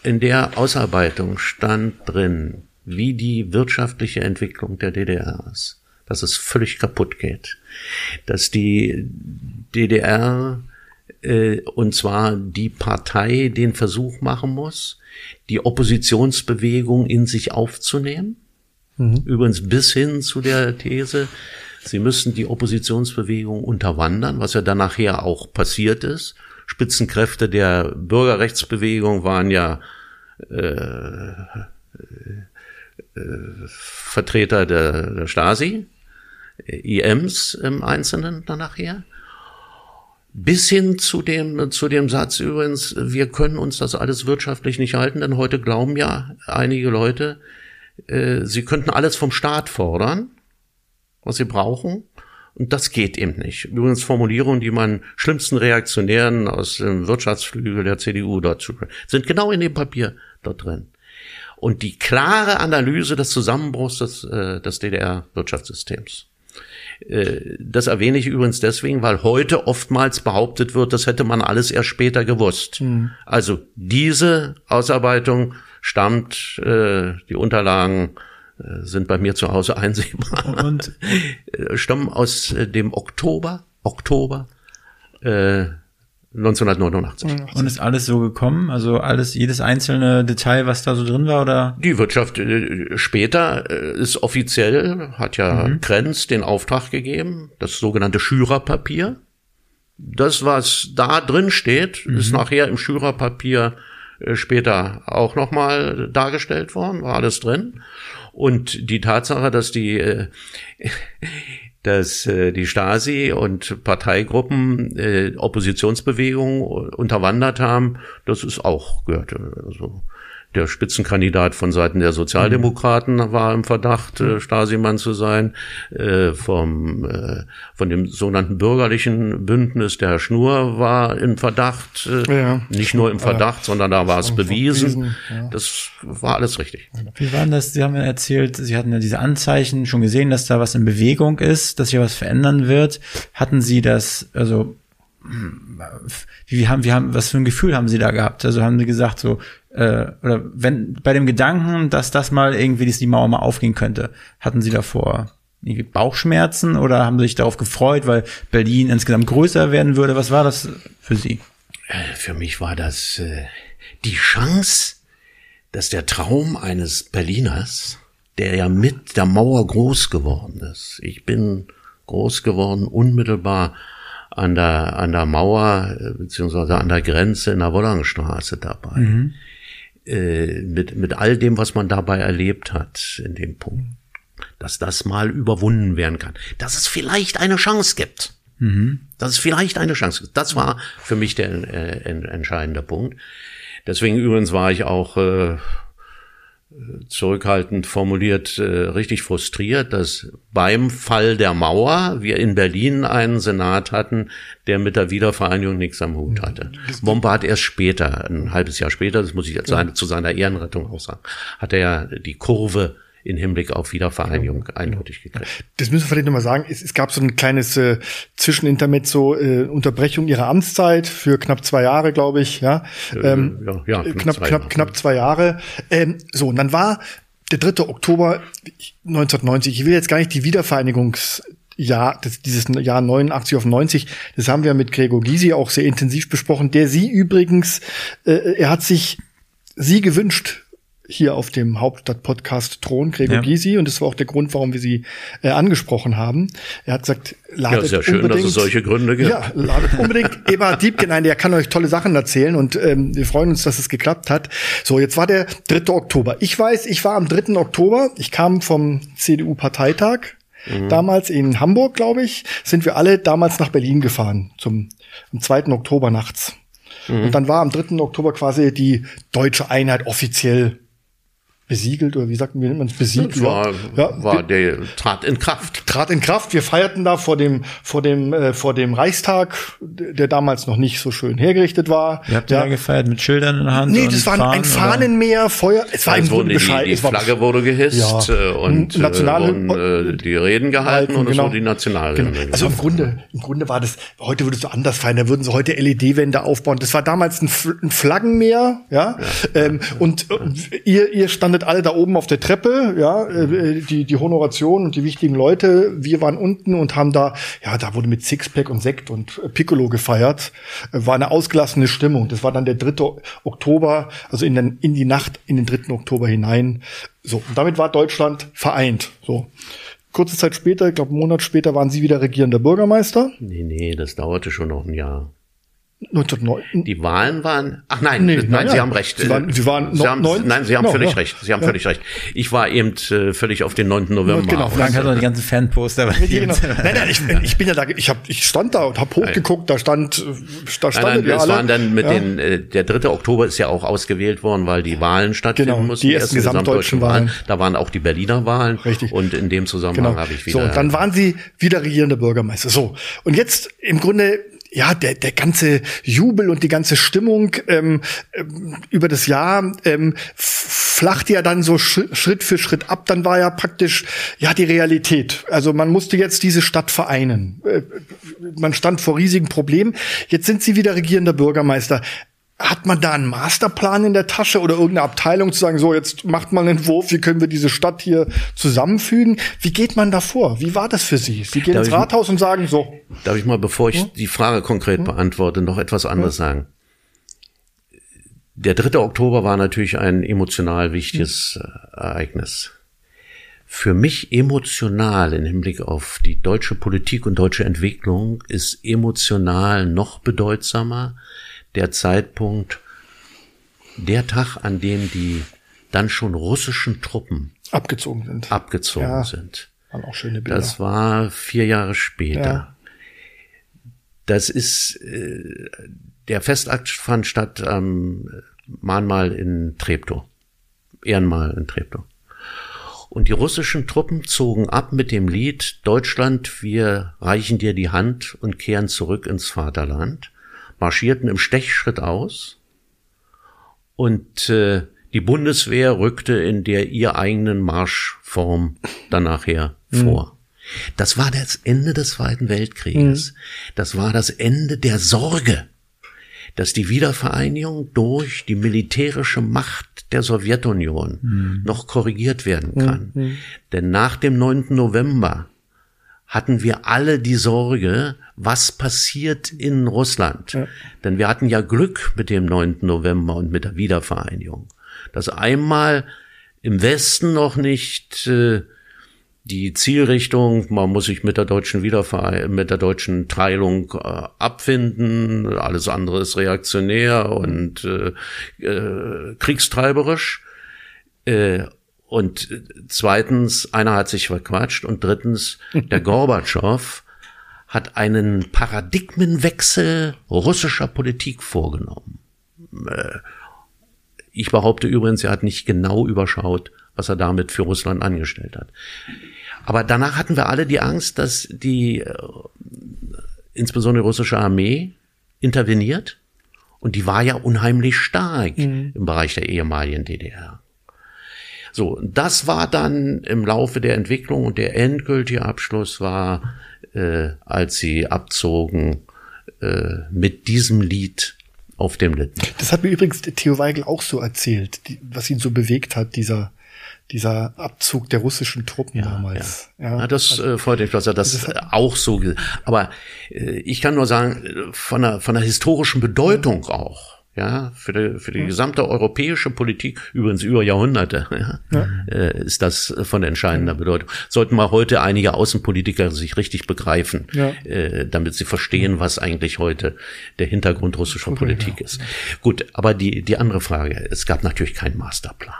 in der Ausarbeitung stand drin, wie die wirtschaftliche Entwicklung der DDR ist. Dass es völlig kaputt geht. Dass die DDR äh, und zwar die Partei den Versuch machen muss, die Oppositionsbewegung in sich aufzunehmen. Mhm. Übrigens bis hin zu der These, sie müssen die Oppositionsbewegung unterwandern, was ja dann nachher auch passiert ist. Spitzenkräfte der Bürgerrechtsbewegung waren ja äh, äh, Vertreter der, der Stasi, IMs im Einzelnen dann nachher. Bis hin zu dem, zu dem Satz übrigens, wir können uns das alles wirtschaftlich nicht halten, denn heute glauben ja einige Leute, äh, sie könnten alles vom Staat fordern, was sie brauchen. Und das geht eben nicht. Übrigens Formulierungen, die man schlimmsten Reaktionären aus dem Wirtschaftsflügel der CDU dazu sind genau in dem Papier dort drin. Und die klare Analyse des Zusammenbruchs des, äh, des DDR-Wirtschaftssystems. Äh, das erwähne ich übrigens deswegen, weil heute oftmals behauptet wird, das hätte man alles erst später gewusst. Mhm. Also diese Ausarbeitung stammt, äh, die Unterlagen äh, sind bei mir zu Hause einsehbar. Und (laughs) äh, stammen aus dem Oktober, Oktober äh, 1989. Und ist alles so gekommen? Also alles, jedes einzelne Detail, was da so drin war, oder? Die Wirtschaft äh, später äh, ist offiziell, hat ja mhm. Krenz den Auftrag gegeben, das sogenannte Schürerpapier. Das, was da drin steht, mhm. ist nachher im Schürerpapier äh, später auch nochmal dargestellt worden, war alles drin. Und die Tatsache, dass die, äh, dass äh, die Stasi und Parteigruppen äh, Oppositionsbewegungen unterwandert haben, das ist auch gehört. Also der Spitzenkandidat von Seiten der Sozialdemokraten mhm. war im Verdacht, äh, Stasimann zu sein. Äh, vom, äh, von dem sogenannten bürgerlichen Bündnis, der Herr Schnur, war im Verdacht. Äh, ja. Nicht nur im Verdacht, sondern da war es bewiesen. Ja. Das war alles richtig. Wie waren das? Sie haben ja erzählt, Sie hatten ja diese Anzeichen schon gesehen, dass da was in Bewegung ist, dass sich was verändern wird. Hatten Sie das, also wie haben, wie haben, was für ein Gefühl haben Sie da gehabt? Also haben Sie gesagt, so, äh, oder wenn bei dem Gedanken, dass das mal irgendwie dass die Mauer mal aufgehen könnte, hatten Sie davor irgendwie Bauchschmerzen oder haben Sie sich darauf gefreut, weil Berlin insgesamt größer werden würde? Was war das für Sie? Äh, für mich war das äh, die Chance, dass der Traum eines Berliners, der ja mit der Mauer groß geworden ist. Ich bin groß geworden unmittelbar an der, an der Mauer, äh, beziehungsweise an der Grenze in der Wollangstraße dabei. Mhm. Äh, mit, mit all dem, was man dabei erlebt hat in dem Punkt, dass das mal überwunden werden kann, dass es vielleicht eine Chance gibt. Mhm. Dass es vielleicht eine Chance gibt. Das war für mich der äh, entscheidende Punkt. Deswegen übrigens war ich auch äh, zurückhaltend formuliert, äh, richtig frustriert, dass beim Fall der Mauer wir in Berlin einen Senat hatten, der mit der Wiedervereinigung nichts am Hut hatte. Bombe hat erst später, ein halbes Jahr später, das muss ich jetzt ja. zu seiner Ehrenrettung auch sagen, hat er die Kurve in Hinblick auf Wiedervereinigung genau. eindeutig gekriegt. Das müssen wir vielleicht nochmal sagen. Es, es, gab so ein kleines äh, Zwischenintermezzo, äh, Unterbrechung ihrer Amtszeit für knapp zwei Jahre, glaube ich. Ja, äh, ähm, ja, ja knapp, knapp, zwei knapp, knapp zwei Jahre. Ähm, so, und dann war der 3. Oktober 1990. Ich will jetzt gar nicht die Wiedervereinigungs Jahr, das, dieses Jahr 89 auf 90, das haben wir mit Gregor Gysi auch sehr intensiv besprochen, der sie übrigens, äh, er hat sich sie gewünscht hier auf dem Hauptstadt-Podcast Thron, Gregor ja. Gysi, und das war auch der Grund, warum wir sie äh, angesprochen haben. Er hat gesagt, ladet ja, sehr schön, unbedingt, dass es solche Gründe gibt. Ja, ladet unbedingt (laughs) Eberhard Diebken ein, der kann euch tolle Sachen erzählen und ähm, wir freuen uns, dass es geklappt hat. So, jetzt war der 3. Oktober. Ich weiß, ich war am 3. Oktober, ich kam vom CDU-Parteitag, mhm. damals in Hamburg, glaube ich, sind wir alle damals nach Berlin gefahren, zum am 2. Oktober nachts. Mhm. Und dann war am 3. Oktober quasi die deutsche Einheit offiziell besiegelt oder wie sagt man, wie nennt man es besiegelt? War, ja, war der trat in Kraft. Trat in Kraft. Wir feierten da vor dem vor dem äh, vor dem Reichstag, der damals noch nicht so schön hergerichtet war. Ihr habt ja, ja gefeiert mit Schildern in der Hand. Nee, das war Fahnen, ein Fahnenmeer, Feuer. Es war ein Grunde Bescheid. Die, die Flagge wurde gehisst ja. Äh, und, National und äh, die Reden gehalten und genau. es wurde die Nationalhymne. Genau. Also im Grunde im Grunde war das heute würde es so anders feiern. Da würden sie heute LED-Wände aufbauen. Das war damals ein, ein Flaggenmeer, ja. ja. Ähm, und äh, ihr ihr standet standet alle da oben auf der Treppe, ja, äh, die, die Honoration und die wichtigen Leute. Wir waren unten und haben da, ja, da wurde mit Sixpack und Sekt und Piccolo gefeiert. Äh, war eine ausgelassene Stimmung. Das war dann der 3. Oktober, also in, den, in die Nacht in den 3. Oktober hinein. So, und damit war Deutschland vereint. So. Kurze Zeit später, ich glaube einen Monat später, waren Sie wieder regierender Bürgermeister. Nee, nee, das dauerte schon noch ein Jahr. 1909. Die Wahlen waren, ach nein, Nee, nein, nein, Sie nein. haben recht. Sie waren- Sie waren Sie haben, neun- nein, Sie haben ja, völlig ja. recht. Sie haben Ja. völlig recht. Ich war eben äh, völlig auf den 9. November. Genau, aus. Frank hat doch die ganzen Fanposter Ja, genau. Nein, nein, ich, ich bin ja da, ich, hab, ich stand da und habe hochgeguckt, da stand, da Nein, standen nein, wir es alle. waren dann mit ja. den, äh, der 3. Oktober ist ja auch ausgewählt worden, weil die Wahlen stattfinden Genau, mussten. die ersten gesamtdeutschen Wahlen. Da waren auch die Berliner Wahlen. Richtig. Und in dem Zusammenhang Genau. habe ich so, wieder. und dann waren sie wieder regierende Bürgermeister. So, und jetzt im Grunde ja, der, der ganze Jubel und die ganze Stimmung ähm, ähm, über das Jahr ähm, flacht ja dann so Sch Schritt für Schritt ab. Dann war ja praktisch ja die Realität. Also man musste jetzt diese Stadt vereinen. Äh, man stand vor riesigen Problemen. Jetzt sind sie wieder regierender Bürgermeister. Hat man da einen Masterplan in der Tasche oder irgendeine Abteilung zu sagen, so jetzt macht mal einen Entwurf, wie können wir diese Stadt hier zusammenfügen? Wie geht man da vor? Wie war das für Sie? Sie gehen Darf ins Rathaus und sagen so, Darf ich mal, bevor ich die Frage konkret beantworte, noch etwas anderes sagen? Der 3. Oktober war natürlich ein emotional wichtiges äh, Ereignis. Für mich emotional im Hinblick auf die deutsche Politik und deutsche Entwicklung ist emotional noch bedeutsamer der Zeitpunkt, der Tag, an dem die dann schon russischen Truppen abgezogen sind. abgezogen Ja. sind. Waren auch schöne Bilder. Das war vier Jahre später. Ja. Das ist, äh, der Festakt fand statt am Mahnmal in Treptow. Ehrenmal in Treptow. Und die russischen Truppen zogen ab mit dem Lied Deutschland, wir reichen dir die Hand und kehren zurück ins Vaterland, marschierten im Stechschritt aus und äh, die Bundeswehr rückte in der ihr eigenen Marschform dann nachher vor. Das war das Ende des Zweiten Weltkrieges. Das war das Ende der Sorge, dass die Wiedervereinigung durch die militärische Macht der Sowjetunion noch korrigiert werden kann. Denn nach dem 9. November hatten wir alle die Sorge, was passiert in Russland. Denn wir hatten ja Glück mit dem 9. November und mit der Wiedervereinigung. Dass einmal im Westen noch nicht äh, die Zielrichtung, man muss sich mit der deutschen Wiedervereinigung, mit der deutschen Teilung äh, abfinden, alles andere ist reaktionär und äh, äh, kriegstreiberisch. Äh, und zweitens, einer hat sich verquatscht und drittens, (laughs) der Gorbatschow hat einen Paradigmenwechsel russischer Politik vorgenommen. Äh, Ich behaupte übrigens, er hat nicht genau überschaut, was er damit für Russland angestellt hat. Aber danach hatten wir alle die Angst, dass die äh, insbesondere die russische Armee interveniert und die war ja unheimlich stark im Bereich der ehemaligen DDR. So, das war dann im Laufe der Entwicklung und der endgültige Abschluss war, äh, als sie abzogen äh, mit diesem Lied auf dem Lippen. Das hat mir übrigens Theo Weigel auch so erzählt, die, was ihn so bewegt hat, dieser, dieser Abzug der russischen Truppen damals. Ja, ja das äh, freut mich, dass er das auch so. Aber äh, ich kann nur sagen, äh, von der von der historischen Bedeutung auch. Ja, für die, für die gesamte europäische Politik, übrigens über Jahrhunderte, (laughs) ja, Äh, ist das äh, von entscheidender Bedeutung. Sollten mal heute einige Außenpolitiker sich richtig begreifen, Ja. äh, damit sie verstehen, was eigentlich heute der Hintergrund russischer Politik ist. Gut, aber die, die andere Frage, es gab natürlich keinen Masterplan.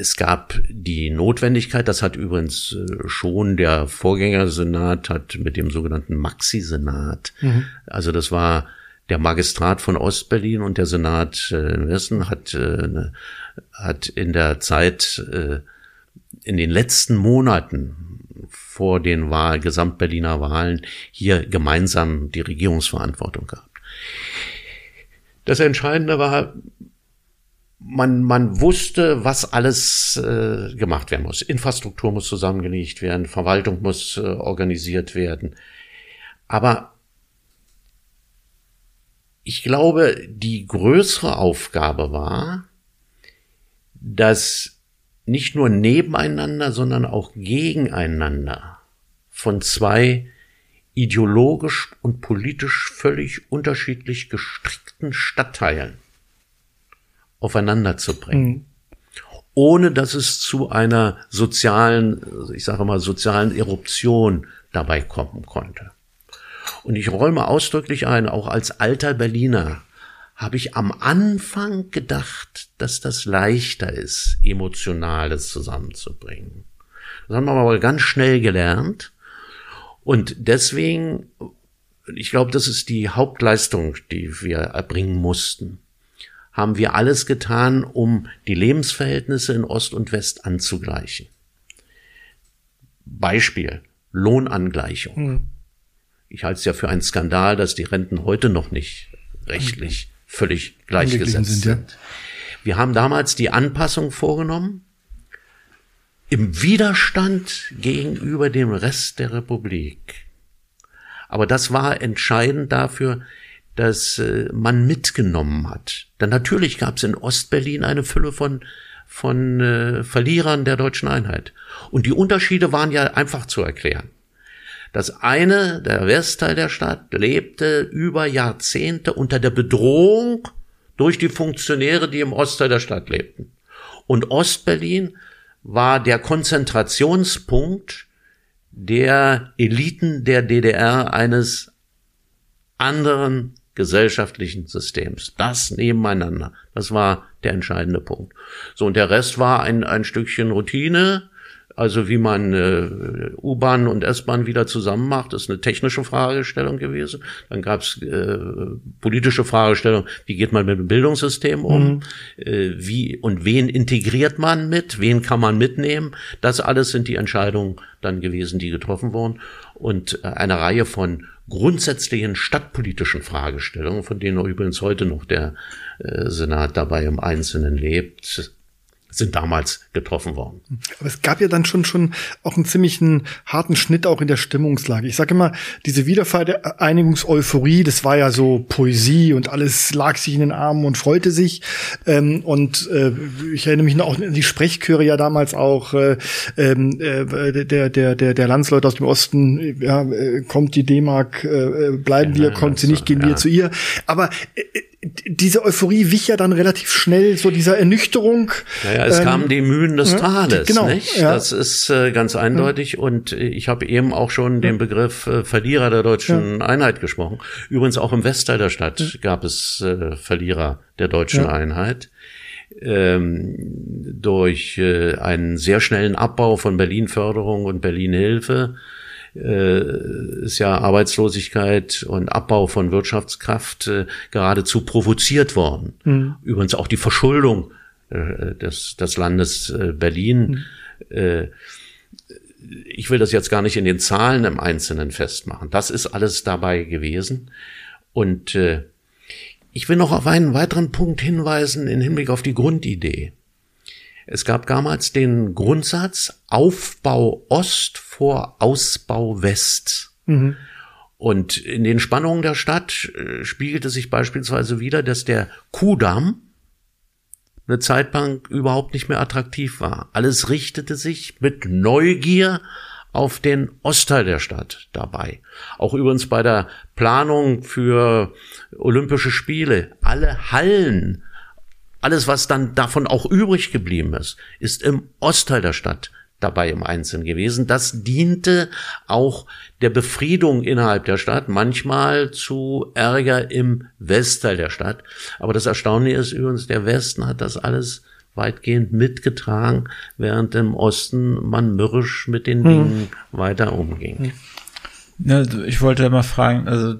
Es gab die Notwendigkeit, das hat übrigens äh, schon der Vorgängersenat, hat mit dem sogenannten Maxi-Senat, also das war der Magistrat von Ostberlin und der Senat äh, im Westen, hat, äh, hat in der Zeit, äh, in den letzten Monaten vor den Wahl, Gesamtberliner Wahlen hier gemeinsam die Regierungsverantwortung gehabt. Das Entscheidende war, man, man wusste, was alles äh, gemacht werden muss. Infrastruktur muss zusammengelegt werden, Verwaltung muss äh, organisiert werden. Aber ich glaube, die größere Aufgabe war, dass nicht nur nebeneinander, sondern auch gegeneinander von zwei ideologisch und politisch völlig unterschiedlich gestrickten Stadtteilen aufeinander zu bringen. Ohne dass es zu einer sozialen, ich sage mal, sozialen Eruption dabei kommen konnte. Und ich räume ausdrücklich ein, auch als alter Berliner habe ich am Anfang gedacht, dass das leichter ist, Emotionales zusammenzubringen. Das haben wir aber ganz schnell gelernt. Und deswegen, ich glaube, das ist die Hauptleistung, die wir erbringen mussten haben wir alles getan, um die Lebensverhältnisse in Ost und West anzugleichen. Beispiel Lohnangleichung. Hm. Ich halte es ja für einen Skandal, dass die Renten heute noch nicht rechtlich völlig gleichgesetzt sind. sind. Ja. Wir haben damals die Anpassung vorgenommen im Widerstand gegenüber dem Rest der Republik. Aber das war entscheidend dafür, dass äh, man mitgenommen hat. Denn natürlich gab es in Ostberlin eine Fülle von von äh, Verlierern der deutschen Einheit. Und die Unterschiede waren ja einfach zu erklären. Das eine, der Westteil der Stadt, lebte über Jahrzehnte unter der Bedrohung durch die Funktionäre, die im Ostteil der Stadt lebten. Und Ostberlin war der Konzentrationspunkt der Eliten der DDR eines anderen gesellschaftlichen Systems. Das nebeneinander. Das war der entscheidende Punkt. So, und der Rest war ein, ein Stückchen Routine, also wie man äh, U-Bahn und S-Bahn wieder zusammen macht, ist eine technische Fragestellung gewesen. Dann gab es äh, politische Fragestellung, wie geht man mit dem Bildungssystem um, mhm. äh, wie und wen integriert man mit, wen kann man mitnehmen. Das alles sind die Entscheidungen dann gewesen, die getroffen wurden. Und äh, eine Reihe von grundsätzlichen stadtpolitischen Fragestellungen, von denen übrigens heute noch der äh, Senat dabei im Einzelnen lebt, sind damals getroffen worden. Aber es gab ja dann schon schon auch einen ziemlichen harten Schnitt auch in der Stimmungslage. Ich sage immer, diese Wiedervereinigungseuphorie, das war ja so Poesie und alles lag sich in den Armen und freute sich. Ähm, und äh, ich erinnere mich noch an die Sprechchöre ja damals auch äh, ähm, äh, der der der der Landsleute aus dem Osten. Ja, äh, kommt die D-Mark, äh, bleiben ja, wir, kommt sie nicht, gehen ja. wir zu ihr. Aber äh, diese Euphorie wich ja dann relativ schnell so dieser Ernüchterung. Naja, es ähm, kamen die Mühen des ja, Tales, genau, nicht? Ja. Das ist äh, ganz eindeutig ja. und äh, ich habe eben auch schon den Begriff äh, Verlierer der deutschen Einheit gesprochen. Übrigens auch im Westteil der Stadt gab es äh, Verlierer der deutschen Einheit. Ähm, durch äh, einen sehr schnellen Abbau von Berlin-Förderung und Berlin-Hilfe äh, ist ja Arbeitslosigkeit und Abbau von Wirtschaftskraft geradezu provoziert worden. Mhm. Übrigens auch die Verschuldung äh, des, des Landes äh, Berlin. Mhm. Äh, ich will das jetzt gar nicht in den Zahlen im Einzelnen festmachen. Das ist alles dabei gewesen. Und äh, ich will noch auf einen weiteren Punkt hinweisen in Hinblick auf die Grundidee. Es gab damals den Grundsatz Aufbau Ost vor Ausbau West. Mhm. Und in den Spannungen der Stadt äh, spiegelte sich beispielsweise wieder, dass der Kudamm eine Zeit überhaupt nicht mehr attraktiv war. Alles richtete sich mit Neugier auf den Ostteil der Stadt dabei. Auch übrigens bei der Planung für Olympische Spiele. Alle Hallen alles, was dann davon auch übrig geblieben ist, ist im Ostteil der Stadt dabei im Einzelnen gewesen. Das diente auch der Befriedung innerhalb der Stadt, manchmal zu Ärger im Westteil der Stadt. Aber das Erstaunliche ist übrigens, der Westen hat das alles weitgehend mitgetragen, während im Osten man mürrisch mit den hm. Dingen weiter umging. Ja, ich wollte mal fragen, also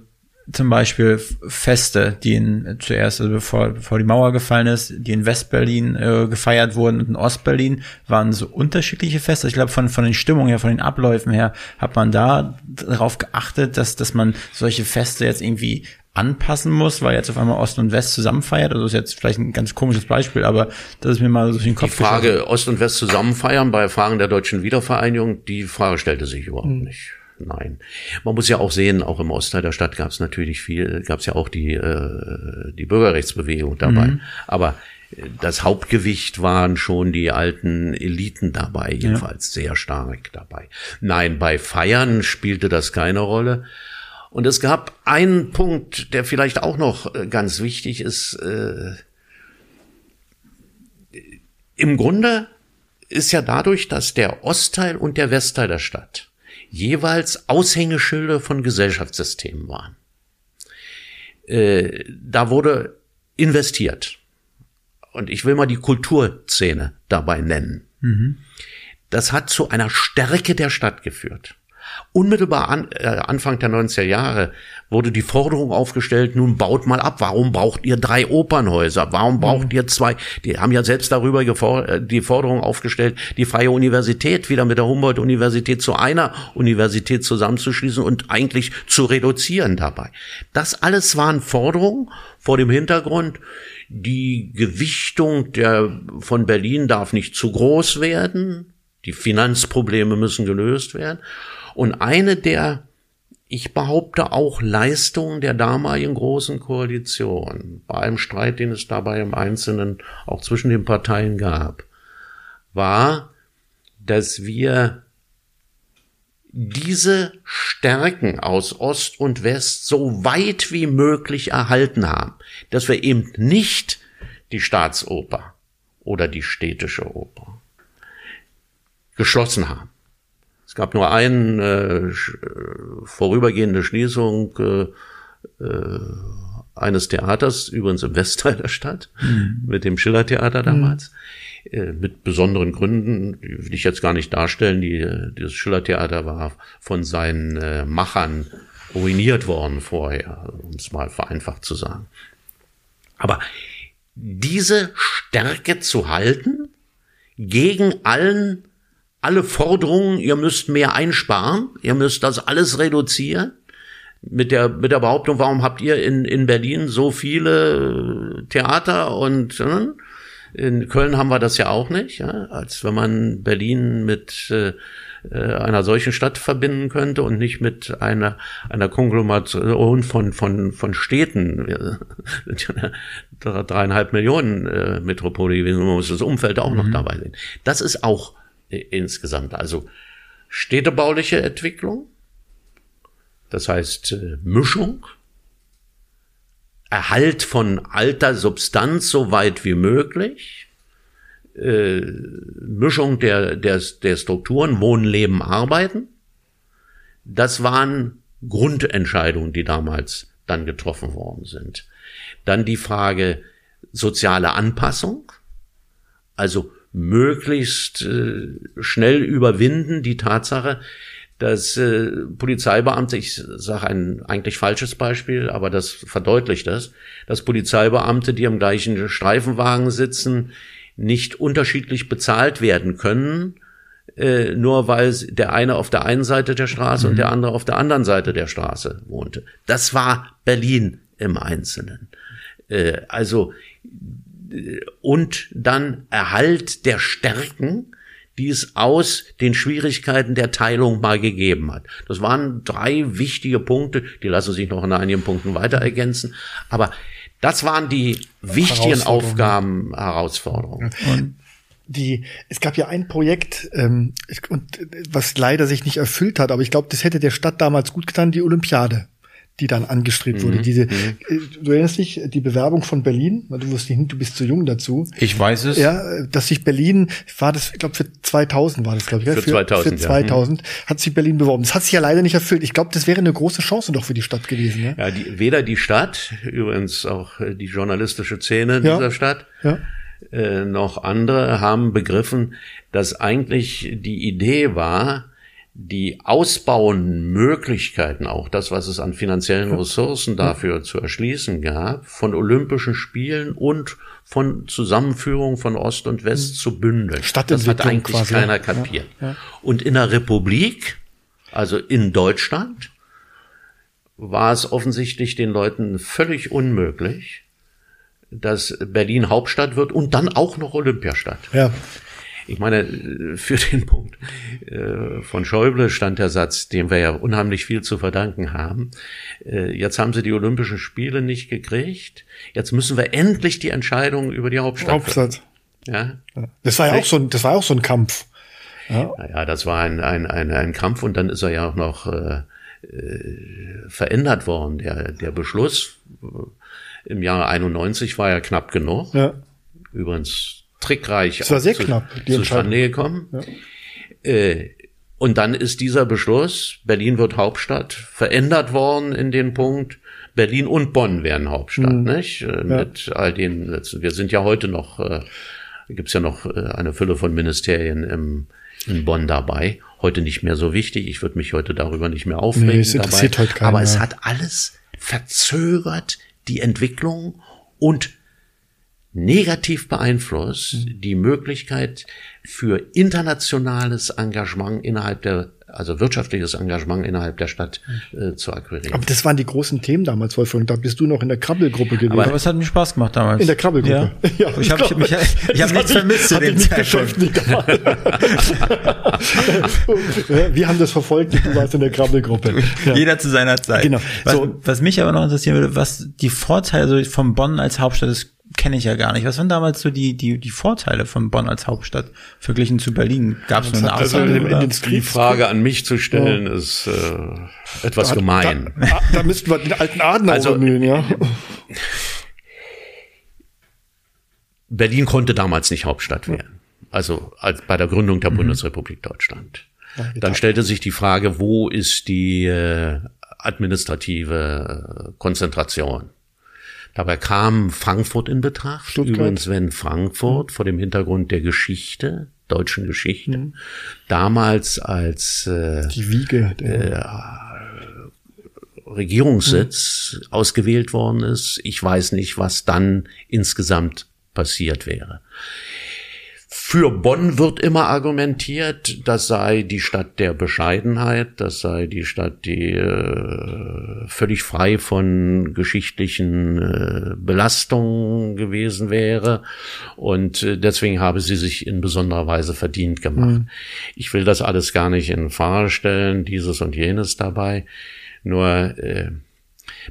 zum Beispiel Feste, die in, zuerst, also bevor, bevor die Mauer gefallen ist, die in Westberlin äh, gefeiert wurden und in Ostberlin, waren so unterschiedliche Feste. Ich glaube, von, von den Stimmungen her, von den Abläufen her, hat man da darauf geachtet, dass, dass man solche Feste jetzt irgendwie anpassen muss, weil jetzt auf einmal Ost und West zusammenfeiert. Also ist jetzt vielleicht ein ganz komisches Beispiel, aber das ist mir mal so durch den Kopf Die Frage geschossen. Ost und West zusammenfeiern bei Fragen der deutschen Wiedervereinigung, die Frage stellte sich überhaupt hm. nicht. Nein. Man muss ja auch sehen, auch im Ostteil der Stadt gab es natürlich viel, gab es ja auch die, äh, die Bürgerrechtsbewegung dabei. Mhm. Aber äh, das Hauptgewicht waren schon die alten Eliten dabei, jedenfalls ja. sehr stark dabei. Nein, bei Feiern spielte das keine Rolle. Und es gab einen Punkt, der vielleicht auch noch äh, ganz wichtig ist. Äh, Im Grunde ist ja dadurch, dass der Ostteil und der Westteil der Stadt jeweils Aushängeschilder von Gesellschaftssystemen waren. Äh, da wurde investiert. Und ich will mal die Kulturszene dabei nennen. Mhm. Das hat zu einer Stärke der Stadt geführt. Unmittelbar an, äh, Anfang der 90er Jahre wurde die Forderung aufgestellt, nun baut mal ab. Warum braucht ihr drei Opernhäuser? Warum braucht mhm. ihr zwei? Die haben ja selbst darüber äh, die Forderung aufgestellt, die Freie Universität wieder mit der Humboldt-Universität zu einer Universität zusammenzuschließen und eigentlich zu reduzieren dabei. Das alles waren Forderungen vor dem Hintergrund, die Gewichtung der, von Berlin darf nicht zu groß werden. Die Finanzprobleme müssen gelöst werden. Und eine der, ich behaupte auch Leistungen der damaligen großen Koalition, bei einem Streit, den es dabei im Einzelnen auch zwischen den Parteien gab, war, dass wir diese Stärken aus Ost und West so weit wie möglich erhalten haben, dass wir eben nicht die Staatsoper oder die städtische Oper geschlossen haben gab nur eine äh, vorübergehende Schließung äh, äh, eines Theaters, übrigens im (laughs) Westteil der Stadt, mhm. mit dem Schillertheater damals, mhm. äh, mit besonderen Gründen, die will ich jetzt gar nicht darstellen. Die, dieses Schillertheater war von seinen äh, Machern ruiniert worden vorher, um es mal vereinfacht zu sagen. Aber diese Stärke zu halten gegen allen alle Forderungen, ihr müsst mehr einsparen, ihr müsst das alles reduzieren. Mit der, mit der Behauptung, warum habt ihr in, in Berlin so viele Theater und äh, in Köln haben wir das ja auch nicht, ja? als wenn man Berlin mit äh, äh einer solchen Stadt verbinden könnte und nicht mit einer einer Konglomeration von von von Städten (laughs) dreieinhalb Millionen äh, Metropole gewesen man muss das Umfeld auch mhm. noch dabei sehen das ist auch insgesamt. Also städtebauliche Entwicklung, das heißt äh, Mischung, Erhalt von alter Substanz so weit wie möglich, äh, Mischung der, der, der Strukturen, Wohnen, Leben, Arbeiten. Das waren Grundentscheidungen, die damals dann getroffen worden sind. Dann die Frage soziale Anpassung, also möglichst äh, schnell überwinden, die Tatsache, dass äh, Polizeibeamte, ich sage ein eigentlich falsches Beispiel, aber das verdeutlicht das, dass Polizeibeamte, die im gleichen Streifenwagen sitzen, nicht unterschiedlich bezahlt werden können, äh, nur weil der eine auf der einen Seite der Straße mhm. und der andere auf der anderen Seite der Straße wohnte. Das war Berlin im Einzelnen. Äh, also und dann Erhalt der Stärken, die es aus den Schwierigkeiten der Teilung mal gegeben hat. Das waren drei wichtige Punkte, die lassen sich noch in einigen Punkten weiter ergänzen, aber das waren die wichtigen Aufgaben, Herausforderungen. Und die, es gab ja ein Projekt, ähm, und was leider sich nicht erfüllt hat, aber ich glaube, das hätte der Stadt damals gut getan, die Olympiade die dann angestrebt wurde. Mhm. Diese, mhm. Äh, du erinnerst dich, die Bewerbung von Berlin, weil du wusstest nicht, du bist zu jung dazu. Ich weiß es. Ja, dass sich Berlin, war das, ich glaube für 2000 war das, glaube ich. Für, für 2000, Für 2000 ja. hat sich Berlin beworben. Das hat sich ja leider nicht erfüllt. Ich glaube, das wäre eine große Chance doch für die Stadt gewesen. Ja, ja die, weder die Stadt, übrigens auch äh, die journalistische Szene ja. dieser Stadt, ja. äh, noch andere haben begriffen, dass eigentlich die Idee war, die Ausbauenmöglichkeiten, auch das, was es an finanziellen Ressourcen dafür zu erschließen gab, von Olympischen Spielen und von Zusammenführung von Ost und West mhm. zu bündeln. Das hat eigentlich quasi. keiner kapiert. Ja, ja. Und in der Republik, also in Deutschland, war es offensichtlich den Leuten völlig unmöglich, dass Berlin Hauptstadt wird und dann auch noch Olympiastadt. Ja. Ich meine, für den Punkt äh, von Schäuble stand der Satz, dem wir ja unheimlich viel zu verdanken haben. Äh, jetzt haben sie die Olympischen Spiele nicht gekriegt. Jetzt müssen wir endlich die Entscheidung über die Hauptstadt. Hauptstadt. Ja. Das war ja auch so ein, das war auch so ein Kampf. Ja. Naja, das war ein, ein, ein, ein Kampf und dann ist er ja auch noch äh, äh verändert worden. Der, der Beschluss im Jahre 91 war ja knapp genug. Ja. Übrigens trickreich das war sehr zu, knapp, die zustande gekommen. Ja. Äh, Und dann ist dieser Beschluss, Berlin wird Hauptstadt, verändert worden in den Punkt, Berlin und Bonn werden Hauptstadt, mhm. nicht? Äh, ja. Mit all den, wir sind ja heute noch, äh, gibt es ja noch äh, eine Fülle von Ministerien im, in Bonn dabei. Heute nicht mehr so wichtig. Ich würde mich heute darüber nicht mehr aufregen. Nee, es interessiert dabei. Heute keinen, Aber es hat alles verzögert die Entwicklung und negativ beeinflusst mhm. die Möglichkeit für internationales Engagement innerhalb der also wirtschaftliches Engagement innerhalb der Stadt äh, zu akquirieren. Aber das waren die großen Themen damals, Wolfgang. Da bist du noch in der Krabbelgruppe gewesen. Aber es hat mir Spaß gemacht damals. In der Krabbelgruppe. Ja. (laughs) ja ich habe mich, ich hab nichts vermisst zu dem Zeitpunkt. (laughs) Wir haben das verfolgt, du warst in der Krabbelgruppe. Ja. Jeder zu seiner Zeit. Genau. Was, so. was mich aber noch interessieren würde, was die Vorteile von Bonn als Hauptstadt ist, kenne ich ja gar nicht. Was waren damals so die, die, die Vorteile von Bonn als Hauptstadt verglichen zu Berlin? Gab es nur eine also? Die Frage an mich zu stellen ja. ist äh, etwas da, gemein. Da, da, müssten wir den alten Adenauer also, bemühen, ja. Berlin konnte damals nicht Hauptstadt werden. Also als bei der Gründung der mhm. Bundesrepublik Deutschland. Dann stellte sich die Frage, wo ist die äh, administrative Konzentration? Dabei kam Frankfurt in Betracht. Stuttgart. Übrigens, wenn Frankfurt vor dem Hintergrund der Geschichte, deutschen Geschichte, mhm. damals als äh, die Wiege der äh, Regierungssitz mhm. ausgewählt worden ist. Ich weiß nicht, was dann insgesamt passiert wäre. Für Bonn wird immer argumentiert, das sei die Stadt der Bescheidenheit, das sei die Stadt, die äh, völlig frei von geschichtlichen äh, Belastungen gewesen wäre und äh, deswegen habe sie sich in besonderer Weise verdient gemacht. Mhm. Ich will das alles gar nicht in Frage stellen, dieses und jenes dabei, nur äh,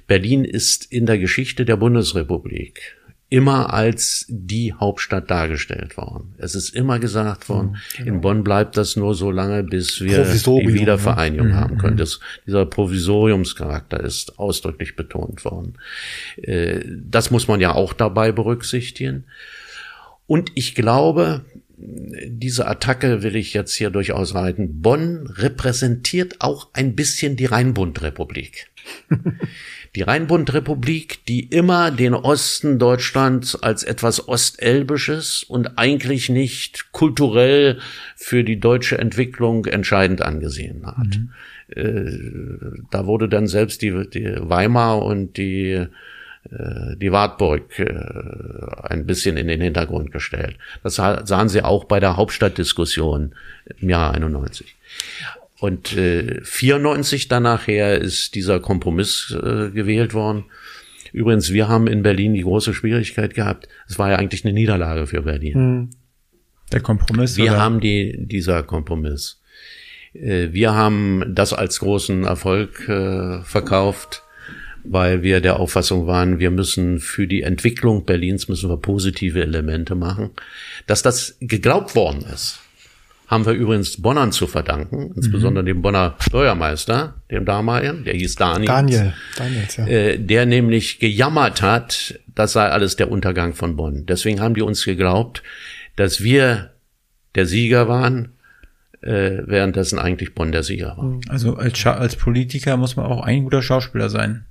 Berlin ist in der Geschichte der Bundesrepublik immer als die Hauptstadt dargestellt worden. Es ist immer gesagt worden, mhm, genau. in Bonn bleibt das nur so lange, bis wir die Wiedervereinigung ne? haben können. Mhm. Das, dieser Provisoriumscharakter ist ausdrücklich betont worden. Äh, das muss man ja auch dabei berücksichtigen. Und ich glaube, diese Attacke will ich jetzt hier durchaus reiten. Bonn repräsentiert auch ein bisschen die Rheinbundrepublik. (laughs) Die Rheinbundrepublik, die immer den Osten Deutschlands als etwas Ostelbisches und eigentlich nicht kulturell für die deutsche Entwicklung entscheidend angesehen hat. Mhm. Äh, da wurde dann selbst die, die Weimar und die äh, die Wartburg äh, ein bisschen in den Hintergrund gestellt. Das sahen Sie auch bei der Hauptstadtdiskussion im Jahr 91. Und äh, 94 dann nachher ist dieser Kompromiss äh, gewählt worden. Übrigens, wir haben in Berlin die große Schwierigkeit gehabt. Es war ja eigentlich eine Niederlage für Berlin. Hm. Der Kompromiss. Wir oder? haben die, dieser Kompromiss. Äh, wir haben das als großen Erfolg äh, verkauft, weil wir der Auffassung waren, wir müssen für die Entwicklung Berlins müssen wir positive Elemente machen. Dass das geglaubt worden ist, haben wir übrigens Bonnern zu verdanken, insbesondere mhm. dem Bonner Steuermeister, dem damaligen, der hieß Daniel. Daniel, Daniels, ja. Äh, der nämlich gejammert hat, das sei alles der Untergang von Bonn. Deswegen haben die uns geglaubt, dass wir der Sieger waren, äh, währenddessen eigentlich Bonn der Sieger war. Also als, Scha als Politiker muss man auch ein guter Schauspieler sein.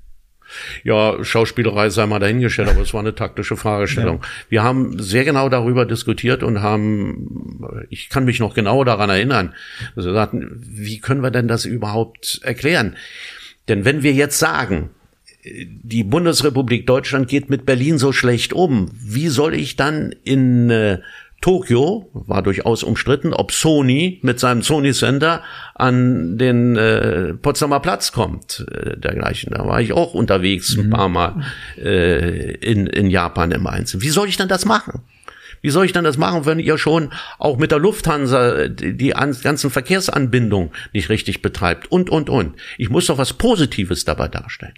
Ja, Schauspielerei sei mal dahingestellt, aber es war eine taktische Fragestellung. Ja. Wir haben sehr genau darüber diskutiert und haben, ich kann mich noch genau daran erinnern, also sagten, wie können wir denn das überhaupt erklären? Denn wenn wir jetzt sagen, die Bundesrepublik Deutschland geht mit Berlin so schlecht um, wie soll ich dann in äh, Tokio war durchaus umstritten, ob Sony mit seinem Sony Center an den äh, Potsdamer Platz kommt, äh, dergleichen. Da war ich auch unterwegs mhm. ein paar Mal äh, in, in Japan im Einzelnen. Wie soll ich denn das machen? Wie soll ich denn das machen, wenn ihr schon auch mit der Lufthansa die, die ganzen Verkehrsanbindungen nicht richtig betreibt und, und, und. Ich muss doch was Positives dabei darstellen.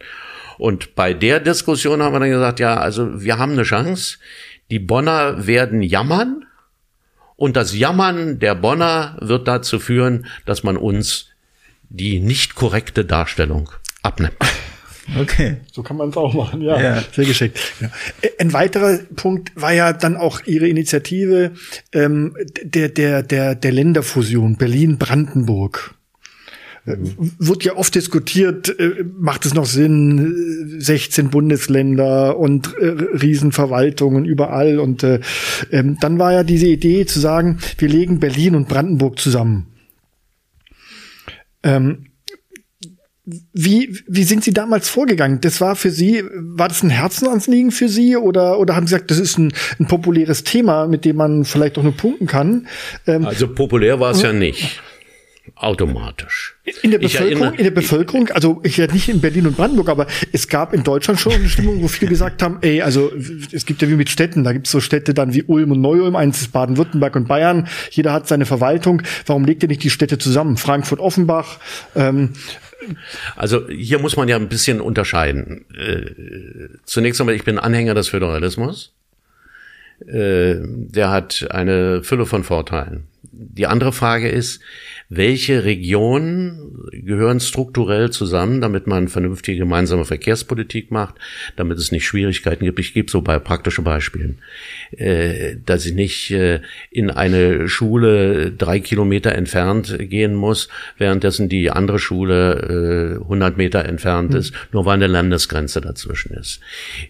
Und bei der Diskussion haben wir dann gesagt, ja, also wir haben eine Chance. Die Bonner werden jammern, und das Jammern der Bonner wird dazu führen, dass man uns die nicht korrekte Darstellung abnimmt. Okay. So kann man es auch machen, ja. ja. Sehr geschickt. Ja. Ein weiterer Punkt war ja dann auch Ihre Initiative ähm, der, der, der, der Länderfusion Berlin-Brandenburg. Mhm. Wird ja oft diskutiert, äh, macht es noch Sinn, 16 Bundesländer und äh, Riesenverwaltungen überall. Und äh, ähm, dann war ja diese Idee zu sagen, wir legen Berlin und Brandenburg zusammen. Ähm, wie, wie sind Sie damals vorgegangen? Das war für Sie, war das ein Herzensanliegen für Sie oder, oder haben Sie gesagt, das ist ein, ein populäres Thema, mit dem man vielleicht auch nur punkten kann? Ähm, also populär war es ja nicht automatisch. In der Bevölkerung, in der Bevölkerung, also ich werde nicht in Berlin und Brandenburg, aber es gab in Deutschland schon eine Stimmung, wo viele (laughs) gesagt haben, ey, also es gibt ja wie mit Städten, da gibt es so Städte dann wie Ulm und Neu-Ulm, eins ist Baden-Württemberg und Bayern, jeder hat seine Verwaltung, warum legt ihr nicht die Städte zusammen? Frankfurt-Offenbach. Ähm, also hier muss man ja ein bisschen unterscheiden. Äh, zunächst einmal, ich bin Anhänger des Föderalismus. Äh, der hat eine Fülle von Vorteilen. Die andere Frage ist, welche Regionen gehören strukturell zusammen, damit man vernünftige gemeinsame Verkehrspolitik macht, damit es nicht Schwierigkeiten gibt. Ich gebe so bei praktischen Beispielen, äh, dass ich nicht äh, in eine Schule drei Kilometer entfernt gehen muss, währenddessen die andere Schule äh, 100 Meter entfernt mhm. ist, nur weil eine Landesgrenze dazwischen ist.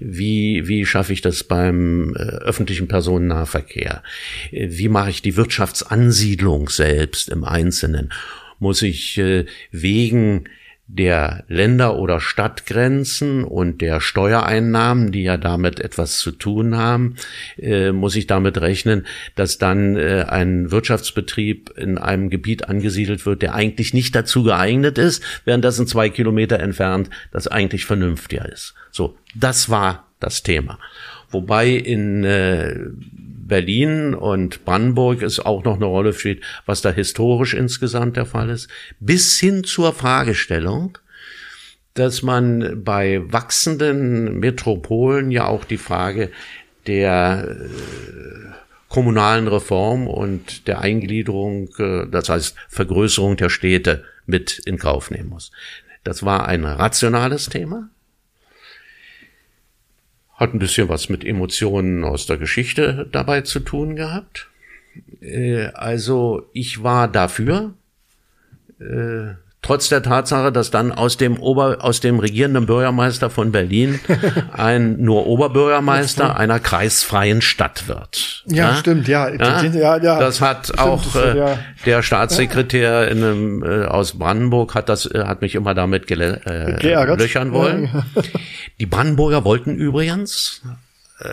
Wie, wie schaffe ich das beim äh, öffentlichen Personennahverkehr? Äh, wie mache ich die Wirtschaftsansiedlung selbst im Einzelnen? Einzelnen muss ich äh, wegen der Länder- oder Stadtgrenzen und der Steuereinnahmen, die ja damit etwas zu tun haben, äh, muss ich damit rechnen, dass dann äh, ein Wirtschaftsbetrieb in einem Gebiet angesiedelt wird, der eigentlich nicht dazu geeignet ist, während das in zwei Kilometer entfernt das eigentlich vernünftiger ist. So, das war das Thema. Wobei in äh, Berlin und Brandenburg es auch noch eine Rolle spielt, was da historisch insgesamt der Fall ist, bis hin zur Fragestellung, dass man bei wachsenden Metropolen ja auch die Frage der äh, kommunalen Reform und der Eingliederung, äh, das heißt Vergrößerung der Städte mit in Kauf nehmen muss. Das war ein rationales Thema, hat ein bisschen was mit Emotionen aus der Geschichte dabei zu tun gehabt. Äh, also ich war dafür, äh, trotz der Tatsache, dass dann aus dem Ober, aus dem regierenden Bürgermeister von Berlin (laughs) ein nur Oberbürgermeister einer kreisfreien Stadt wird. Ja, ja? stimmt, ja. ja. ja, ja. Das hat stimmt, auch äh, der Staatssekretär in einem, äh, aus Brandenburg hat das, äh, hat mich immer damit äh, löchern wollen. Die Brandenburger wollten übrigens, äh,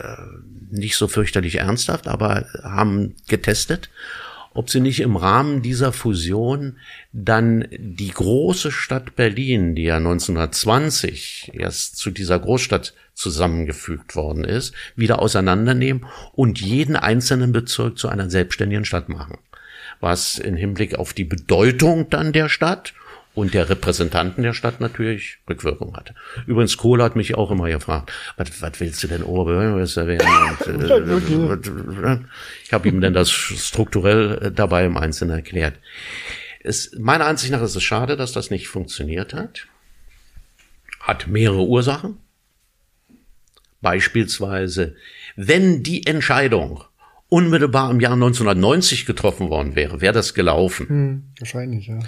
nicht so fürchterlich ernsthaft, aber haben getestet ob sie nicht im Rahmen dieser Fusion dann die große Stadt Berlin, die ja 1920 erst zu dieser Großstadt zusammengefügt worden ist, wieder auseinandernehmen und jeden einzelnen Bezirk zu einer selbstständigen Stadt machen. Was im Hinblick auf die Bedeutung dann der Stadt und der Repräsentanten der Stadt natürlich Rückwirkung hatte. Übrigens, Kohl hat mich auch immer gefragt, was, was willst du denn Oberbürgermeister werden? (laughs) Und, äh, ich habe ihm dann das strukturell äh, dabei im Einzelnen erklärt. Es, meiner Ansicht nach ist es schade, dass das nicht funktioniert hat. Hat mehrere Ursachen. Beispielsweise, wenn die Entscheidung unmittelbar im Jahr 1990 getroffen worden wäre, wäre das gelaufen. Hm, wahrscheinlich, ja.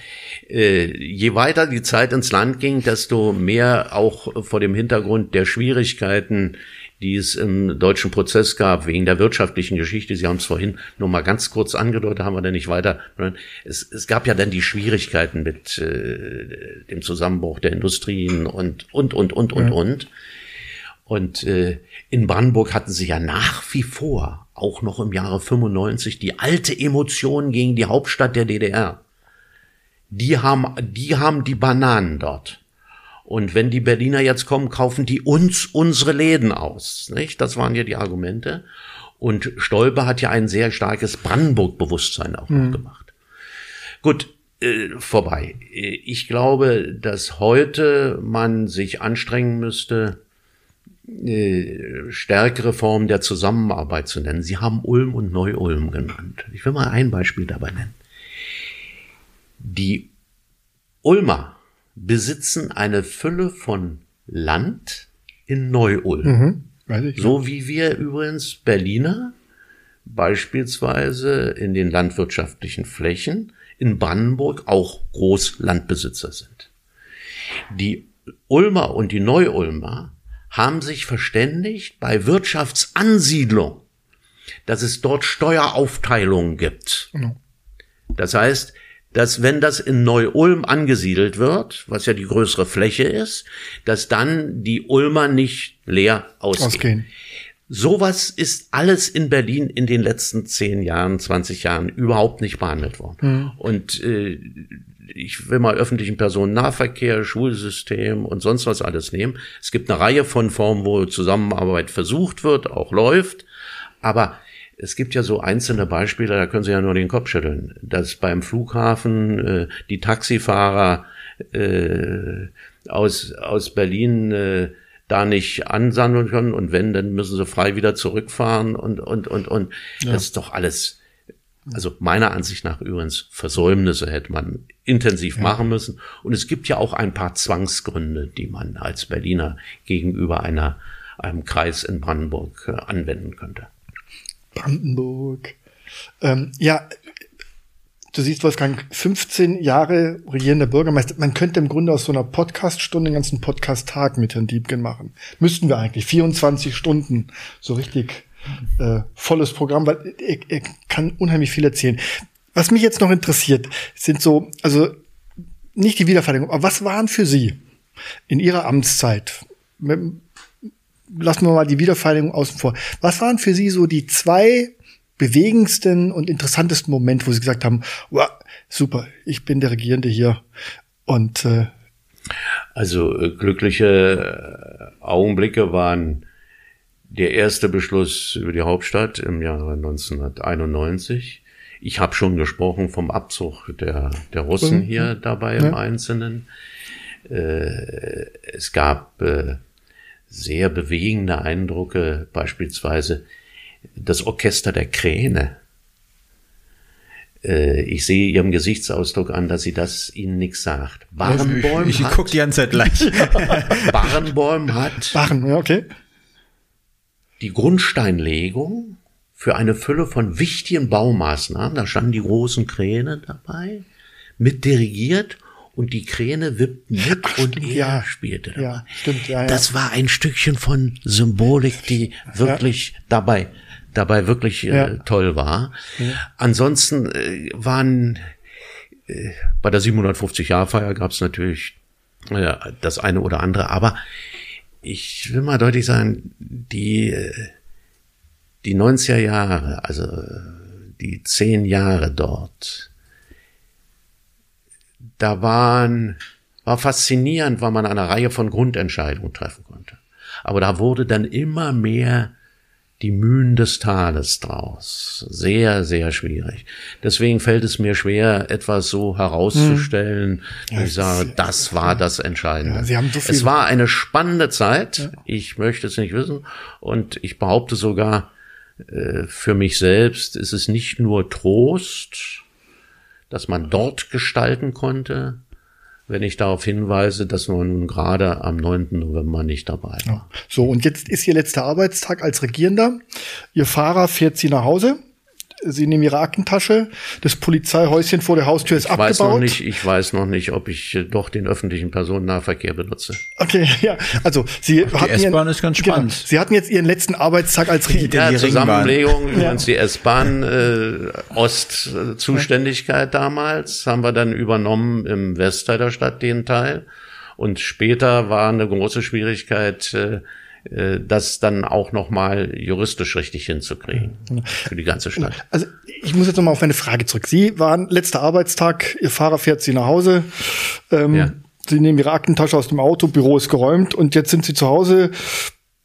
Äh, je weiter die Zeit ins Land ging, desto mehr auch vor dem Hintergrund der Schwierigkeiten, die es im deutschen Prozess gab, wegen der wirtschaftlichen Geschichte. Sie haben es vorhin nur mal ganz kurz angedeutet, haben wir dann nicht weiter. Es, es gab ja dann die Schwierigkeiten mit äh, dem Zusammenbruch der Industrien und, und, und, und, und, ja. und. Und äh, in Brandenburg hatten sie ja nach wie vor auch noch im Jahre 95 die alte Emotion gegen die Hauptstadt der DDR. Die haben, die haben die Bananen dort. Und wenn die Berliner jetzt kommen, kaufen die uns unsere Läden aus. Nicht? Das waren ja die Argumente. Und Stolpe hat ja ein sehr starkes Brandenburg-Bewusstsein auch mhm. noch gemacht. Gut, äh, vorbei. Ich glaube, dass heute man sich anstrengen müsste, äh, stärkere Form der Zusammenarbeit zu nennen. Sie haben Ulm und Neu-Ulm genannt. Ich will mal ein Beispiel dabei nennen. Die Ulmer besitzen eine Fülle von Land in Neu-Ulm. Mhm, so wie wir übrigens Berliner beispielsweise in den landwirtschaftlichen Flächen in Brandenburg auch Großlandbesitzer sind. Die Ulmer und die Neu-Ulmer haben sich verständigt bei Wirtschaftsansiedlung, dass es dort Steueraufteilungen gibt. Genau. Das heißt, dass wenn das in Neu-Ulm angesiedelt wird, was ja die größere Fläche ist, dass dann die Ulmer nicht leer ausgehen. ausgehen. Sowas ist alles in Berlin in den letzten zehn Jahren, 20 Jahren überhaupt nicht behandelt worden. Mhm. Und äh, ich will mal öffentlichen Personennahverkehr, Schulsystem und sonst was alles nehmen. Es gibt eine Reihe von Formen, wo Zusammenarbeit versucht wird, auch läuft. Aber es gibt ja so einzelne Beispiele, da können Sie ja nur den Kopf schütteln, dass beim Flughafen äh, die Taxifahrer äh, aus, aus Berlin äh, da nicht ansammeln können und wenn, dann müssen sie frei wieder zurückfahren und, und, und, und. Ja. Das ist doch alles, also meiner Ansicht nach übrigens Versäumnisse hätte man intensiv ja. machen müssen. Und es gibt ja auch ein paar Zwangsgründe, die man als Berliner gegenüber einer, einem Kreis in Brandenburg äh, anwenden könnte. Brandenburg. Ähm, ja, du siehst, Wolfgang, 15 Jahre regierender Bürgermeister. Man könnte im Grunde aus so einer Podcast-Stunde den ganzen Podcast-Tag mit Herrn Diebken machen. Müssten wir eigentlich. 24 Stunden. So richtig äh, volles Programm, weil er, er kann unheimlich viel erzählen. Was mich jetzt noch interessiert, sind so, also nicht die Wiedervereinigung, aber was waren für Sie in Ihrer Amtszeit? Lassen wir mal die Wiedervereinigung außen vor. Was waren für Sie so die zwei bewegendsten und interessantesten Moment, wo Sie gesagt haben, wow, super, ich bin der Regierende hier und äh, also äh, glückliche äh, Augenblicke waren der erste Beschluss über die Hauptstadt im Jahre 1991. Ich habe schon gesprochen vom Abzug der, der Russen mhm. hier dabei ja. im Einzelnen. Äh, es gab äh, sehr bewegende Eindrücke, beispielsweise das Orchester der Kräne. Äh, ich sehe ihrem Gesichtsausdruck an, dass sie das ihnen nichts sagt. Barenbäum ich, ich, ich guck die ganze Zeit gleich. (laughs) (laughs) Barenbäum hat Barren, okay. Die Grundsteinlegung für eine Fülle von wichtigen Baumaßnahmen, da standen die großen Kräne dabei, mit dirigiert und die Kräne wippten mit Ach, und stimmt, er ja. spielte dabei. Ja, stimmt, ja. Das war ein Stückchen von Symbolik, die wirklich dabei dabei wirklich äh, toll war. Ansonsten äh, waren äh, bei der 750-Jahr-Feier gab es natürlich äh, das eine oder andere, aber ich will mal deutlich sagen, die, die 90er Jahre, also die zehn Jahre dort, da waren, war faszinierend, weil man eine Reihe von Grundentscheidungen treffen konnte. Aber da wurde dann immer mehr die Mühen des Tales draus. Sehr, sehr schwierig. Deswegen fällt es mir schwer, etwas so herauszustellen. Hm. Ja, ich sage, das war das Entscheidende. Ja, Sie haben so viel es war eine spannende Zeit. Ja. Ich möchte es nicht wissen. Und ich behaupte sogar, äh, für mich selbst ist es nicht nur Trost, dass man dort gestalten konnte, wenn ich darauf hinweise, dass man gerade am 9. November nicht dabei war. So, und jetzt ist Ihr letzter Arbeitstag als Regierender. Ihr Fahrer fährt Sie nach Hause. Sie nehmen ihre Aktentasche, das Polizeihäuschen vor der Haustür ist ich abgebaut. Weiß noch nicht, ich weiß noch nicht, ob ich äh, doch den öffentlichen Personennahverkehr benutze. Okay, (laughs) ja, also Sie die hatten S-Bahn ist ganz genau, spannend. Genau, Sie hatten jetzt Ihren letzten Arbeitstag als Regierender. Ja, Zusammenlegung, übrigens ja. die S-Bahn äh, Ostzuständigkeit ja. damals, haben wir dann übernommen im Westteil der Stadt den Teil. Und später war eine große Schwierigkeit, äh, äh, das dann auch nochmal juristisch richtig hinzukriegen für die ganze Stadt. Also ich muss jetzt nochmal auf meine Frage zurück. Sie waren letzter Arbeitstag, Ihr Fahrer fährt Sie nach Hause. Ähm, ja. Sie nehmen Ihre Aktentasche aus dem Auto, Büro ist geräumt und jetzt sind Sie zu Hause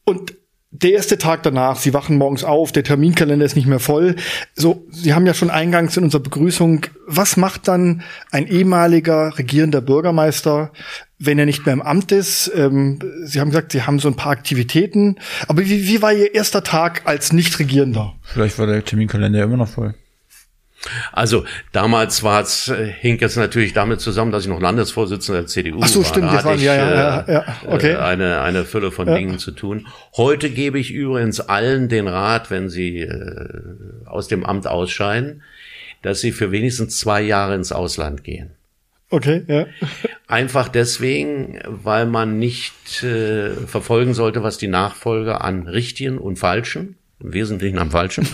und der erste Tag danach, Sie wachen morgens auf, der Terminkalender ist nicht mehr voll. So, Sie haben ja schon eingangs in unserer Begrüßung, was macht dann ein ehemaliger regierender Bürgermeister, wenn er nicht mehr im Amt ist? Ähm, Sie haben gesagt, Sie haben so ein paar Aktivitäten. Aber wie, wie war Ihr erster Tag als Nicht-Regierender? Vielleicht war der Terminkalender immer noch voll. Also damals war es, äh, hing es natürlich damit zusammen, dass ich noch Landesvorsitzender der CDU Ach so, war. stimmt, Da hatte waren- ich ja, ja, äh, ja, ja, okay. äh, eine, eine Fülle von Ja. Dingen zu tun. Heute gebe ich übrigens allen den Rat, wenn sie äh, aus dem Amt ausscheiden, dass sie für wenigstens zwei Jahre ins Ausland gehen. Okay, ja. Einfach deswegen, weil man nicht äh, verfolgen sollte, was die Nachfolger an richtigen und falschen, im Wesentlichen am falschen,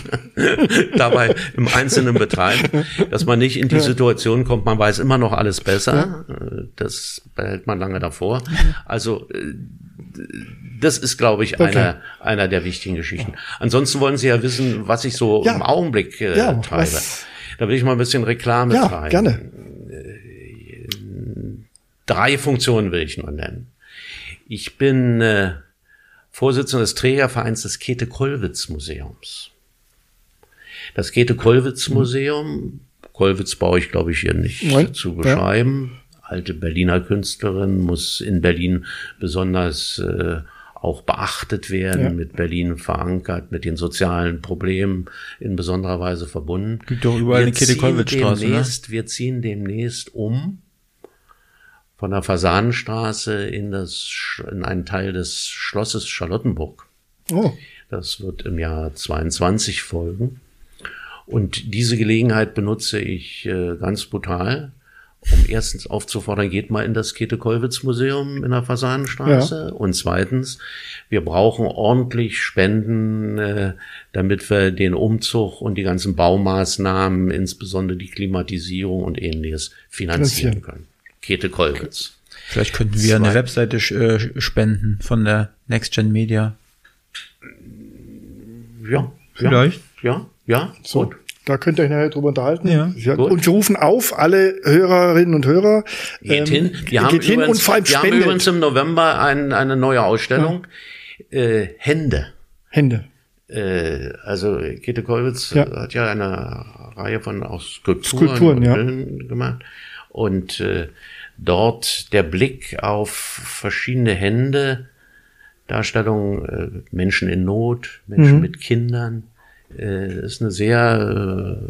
(laughs) dabei im Einzelnen betreiben, dass man nicht in die Situation kommt, man weiß immer noch alles besser, äh, das behält man lange davor. Also äh, das ist, glaube ich, Okay. einer, einer der wichtigen Geschichten. Ansonsten wollen Sie ja wissen, was ich so Ja. im Augenblick äh, Ja, treibe. was- Da will ich mal ein bisschen Reklame Ja, treiben gerne. drei Funktionen will ich nur nennen. Ich bin äh, Vorsitzender des Trägervereins des Käthe-Kollwitz-Museums. Das Käthe-Kollwitz-Museum, Kollwitz brauche ich, glaube ich, hier nicht Nein, zu ja. beschreiben. Alte Berliner Künstlerin muss in Berlin besonders äh, auch beachtet werden, Ja. mit Berlin verankert, mit den sozialen Problemen in besonderer Weise verbunden. Gibt doch überall eine Käthe-Kollwitz-Straße, ne? Wir ziehen demnächst um von der Fasanenstraße in das, in einen Teil des Schlosses Charlottenburg. Oh, Das wird im Jahr 22 folgen. Und diese Gelegenheit benutze ich äh, ganz brutal, um erstens aufzufordern, geht mal in das Käthe-Kollwitz-Museum in der Fasanenstraße. Und zweitens, wir brauchen ordentlich Spenden, äh, damit wir den Umzug und die ganzen Baumaßnahmen, insbesondere die Klimatisierung und ähnliches, Finanzieren. können. Käthe Kollwitz. Vielleicht könnten wir eine Zwei. Webseite äh, spenden von der Next Gen Media. Ja. Vielleicht. Ja, ja, ja. so. gut. Da könnt ihr euch nachher drüber unterhalten. Ja, gut. und wir rufen auf, alle Hörerinnen und Hörer. Geht ähm, hin. Wir haben hin übrigens, und vor allem wir haben übrigens im November ein, eine neue Ausstellung. Äh, Hände. Hände. Äh, also Käthe Kollwitz Ja. hat ja eine Reihe von auch Skulpturen, Skulpturen, und ja. Gemacht. Und äh, dort der Blick auf verschiedene Hände, Darstellung äh, Menschen in Not, Menschen Mhm. mit Kindern, äh, ist eine sehr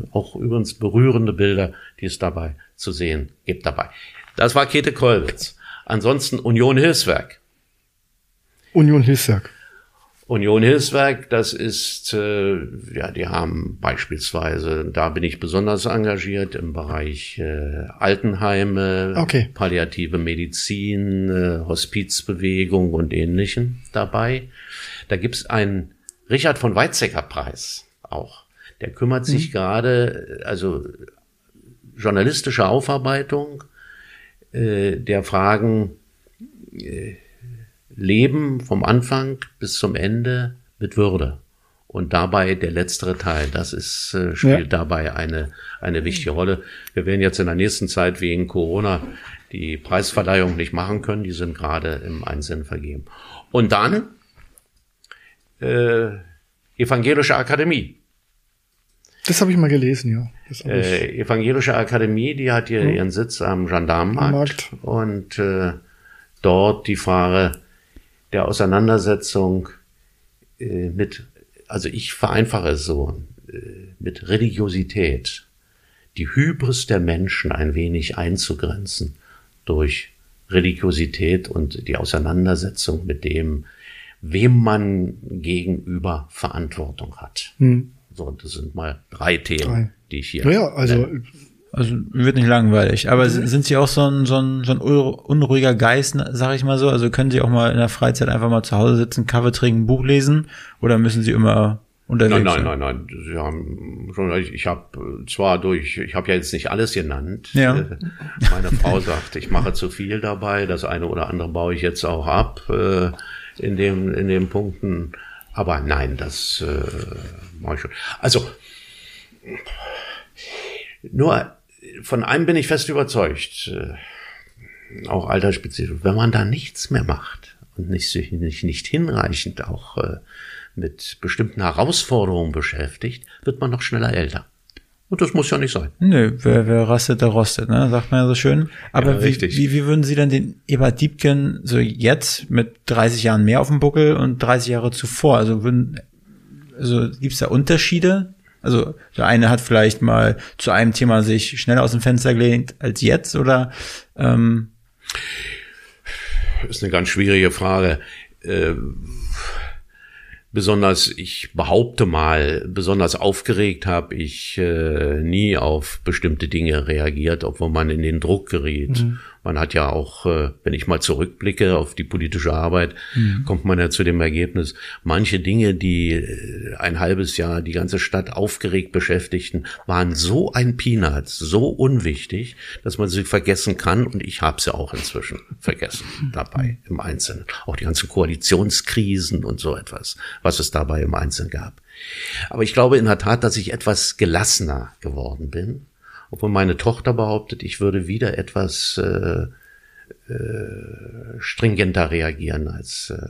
äh, auch übrigens berührende Bilder, die es dabei zu sehen gibt dabei. Das war Käthe Kollwitz. Ansonsten Union Hilfswerk. Union Hilfswerk. Union Hilfswerk, das ist, äh, ja, die haben beispielsweise, da bin ich besonders engagiert im Bereich äh, Altenheime, Okay. palliative Medizin, äh, Hospizbewegung und ähnlichem dabei. Da gibt's einen Richard von Weizsäcker Preis auch. Der kümmert sich gerade, äh, also journalistische Aufarbeitung äh, der Fragen Leben vom Anfang bis zum Ende mit Würde. Und dabei der letztere Teil, das ist, äh, spielt dabei eine, eine wichtige Rolle. Wir werden jetzt in der nächsten Zeit wegen Corona die Preisverleihung nicht machen können. Die sind gerade im Einsinn vergeben. Und dann äh, Evangelische Akademie. Das habe ich mal gelesen, ja. Äh, Evangelische Akademie, die hat hier ihren Sitz am Gendarmenmarkt Markt. und äh, dort die Frage der Auseinandersetzung äh, mit, also ich vereinfache es so, äh, mit Religiosität, die Hybris der Menschen ein wenig einzugrenzen durch Religiosität und die Auseinandersetzung mit dem, wem man gegenüber Verantwortung hat. Hm. So, das sind mal drei Themen, Drei. die ich hier. Naja, also nenne. Also wird nicht langweilig. Aber sind sind Sie auch so ein, so ein, so ein unruhiger Geist, sag ich mal so? Also können Sie auch mal in der Freizeit einfach mal zu Hause sitzen, Kaffee trinken, Buch lesen? Oder müssen Sie immer unterwegs Nein, nein, sein? nein, nein. Sie haben schon, ich, ich habe zwar durch, ich habe ja jetzt nicht alles genannt. Ja. Äh, Meine Frau (laughs) sagt, ich mache zu viel dabei. Das eine oder andere baue ich jetzt auch ab äh, in dem in den Punkten. Aber nein, das äh, mache ich schon. Also nur von einem bin ich fest überzeugt, äh, auch altersspezifisch, wenn man da nichts mehr macht und nicht, sich nicht, nicht hinreichend auch äh, mit bestimmten Herausforderungen beschäftigt, wird man noch schneller älter. Und das muss ja nicht sein. Nö, wer, wer rastet, der rostet, ne? Sagt man ja so schön. Aber Ja, wie, wie, wie würden Sie denn den Ebert Diebken so jetzt mit 30 Jahren mehr auf dem Buckel und 30 Jahre zuvor, also würden, also gibt's da Unterschiede Also der eine hat vielleicht mal zu einem Thema sich schneller aus dem Fenster gelehnt als jetzt oder ähm ist eine ganz schwierige Frage. Äh, besonders, ich behaupte mal, besonders aufgeregt habe ich äh, nie auf bestimmte Dinge reagiert, obwohl man in den Druck geriet. Mhm. Man hat ja auch, äh, wenn ich mal zurückblicke auf die politische Arbeit, mhm. kommt man ja zu dem Ergebnis, manche Dinge, die äh, ein halbes Jahr die ganze Stadt aufgeregt beschäftigten, waren so ein Peanuts, so unwichtig, dass man sie vergessen kann. Und ich habe sie auch inzwischen vergessen dabei im Einzelnen. Auch die ganzen Koalitionskrisen und so etwas, was es dabei im Einzelnen gab. Aber ich glaube in der Tat, dass ich etwas gelassener geworden bin obwohl meine Tochter behauptet, ich würde wieder etwas äh, äh, stringenter reagieren als äh,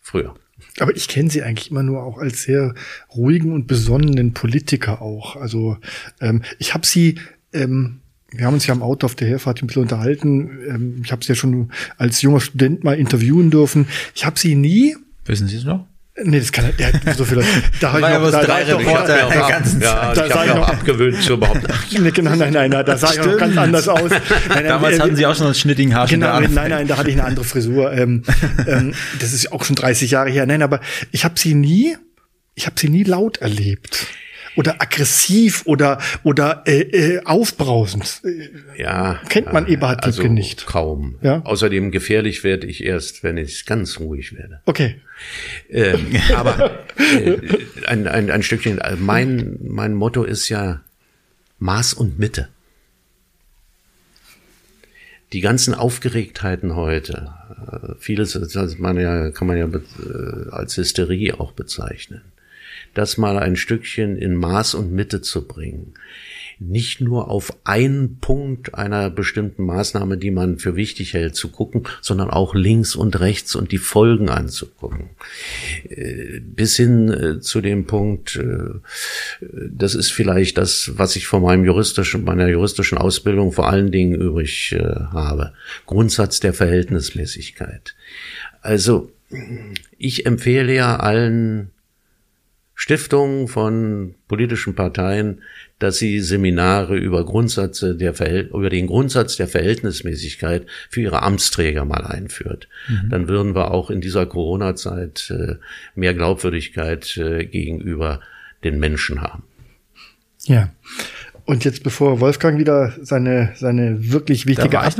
früher. Aber ich kenne sie eigentlich immer nur auch als sehr ruhigen und besonnenen Politiker auch. Also ähm, ich habe sie, ähm, wir haben uns ja am Auto auf der Herfahrt ein bisschen unterhalten. Ähm, ich habe sie ja schon als junger Student mal interviewen dürfen. Ich habe sie nie. Wissen Sie es noch? Nee, das kann er, ja, so viel. Da habe ich noch, da, drei Reporter der ganzen ja, Zeit. Da sah ich noch abgewöhnt zu überhaupt. nee, genau, nein, nein, nein, da sah ich noch ganz anders aus. (laughs) Nein, nein, Damals äh, hatten Sie auch schon einen schnittigen Haar. Genau, nein, nein, da hatte ich eine andere Frisur. Ähm, (laughs) ähm, das ist auch schon 30 Jahre her. Nein, aber ich habe sie nie, ich habe sie nie laut erlebt oder aggressiv oder oder äh, äh, aufbrausend. Ja, kennt man Eberhard also nicht. Kaum. Ja? Außerdem gefährlich werde ich erst, wenn ich ganz ruhig werde. Okay. Ähm, (laughs) aber äh, ein, ein, ein Stückchen. Äh, mein mein Motto ist ja Maß und Mitte. Die ganzen Aufgeregtheiten heute, äh, vieles das man ja, kann man ja äh, als Hysterie auch bezeichnen das mal ein Stückchen in Maß und Mitte zu bringen. Nicht nur auf einen Punkt einer bestimmten Maßnahme, die man für wichtig hält, zu gucken, sondern auch links und rechts und die Folgen anzugucken. Äh, bis hin äh, zu dem Punkt, äh, das ist vielleicht das, was ich von meinem juristischen, meiner juristischen Ausbildung vor allen Dingen übrig habe. Grundsatz der Verhältnismäßigkeit. Also, ich empfehle ja allen Stiftungen von politischen Parteien, dass sie Seminare über Grundsätze der Verhält über den Grundsatz der Verhältnismäßigkeit für ihre Amtsträger mal einführt. Mhm. Dann würden wir auch in dieser Corona-Zeit äh, mehr Glaubwürdigkeit äh, gegenüber den Menschen haben. Ja. Und jetzt, bevor Wolfgang wieder seine, seine wirklich wichtige Ab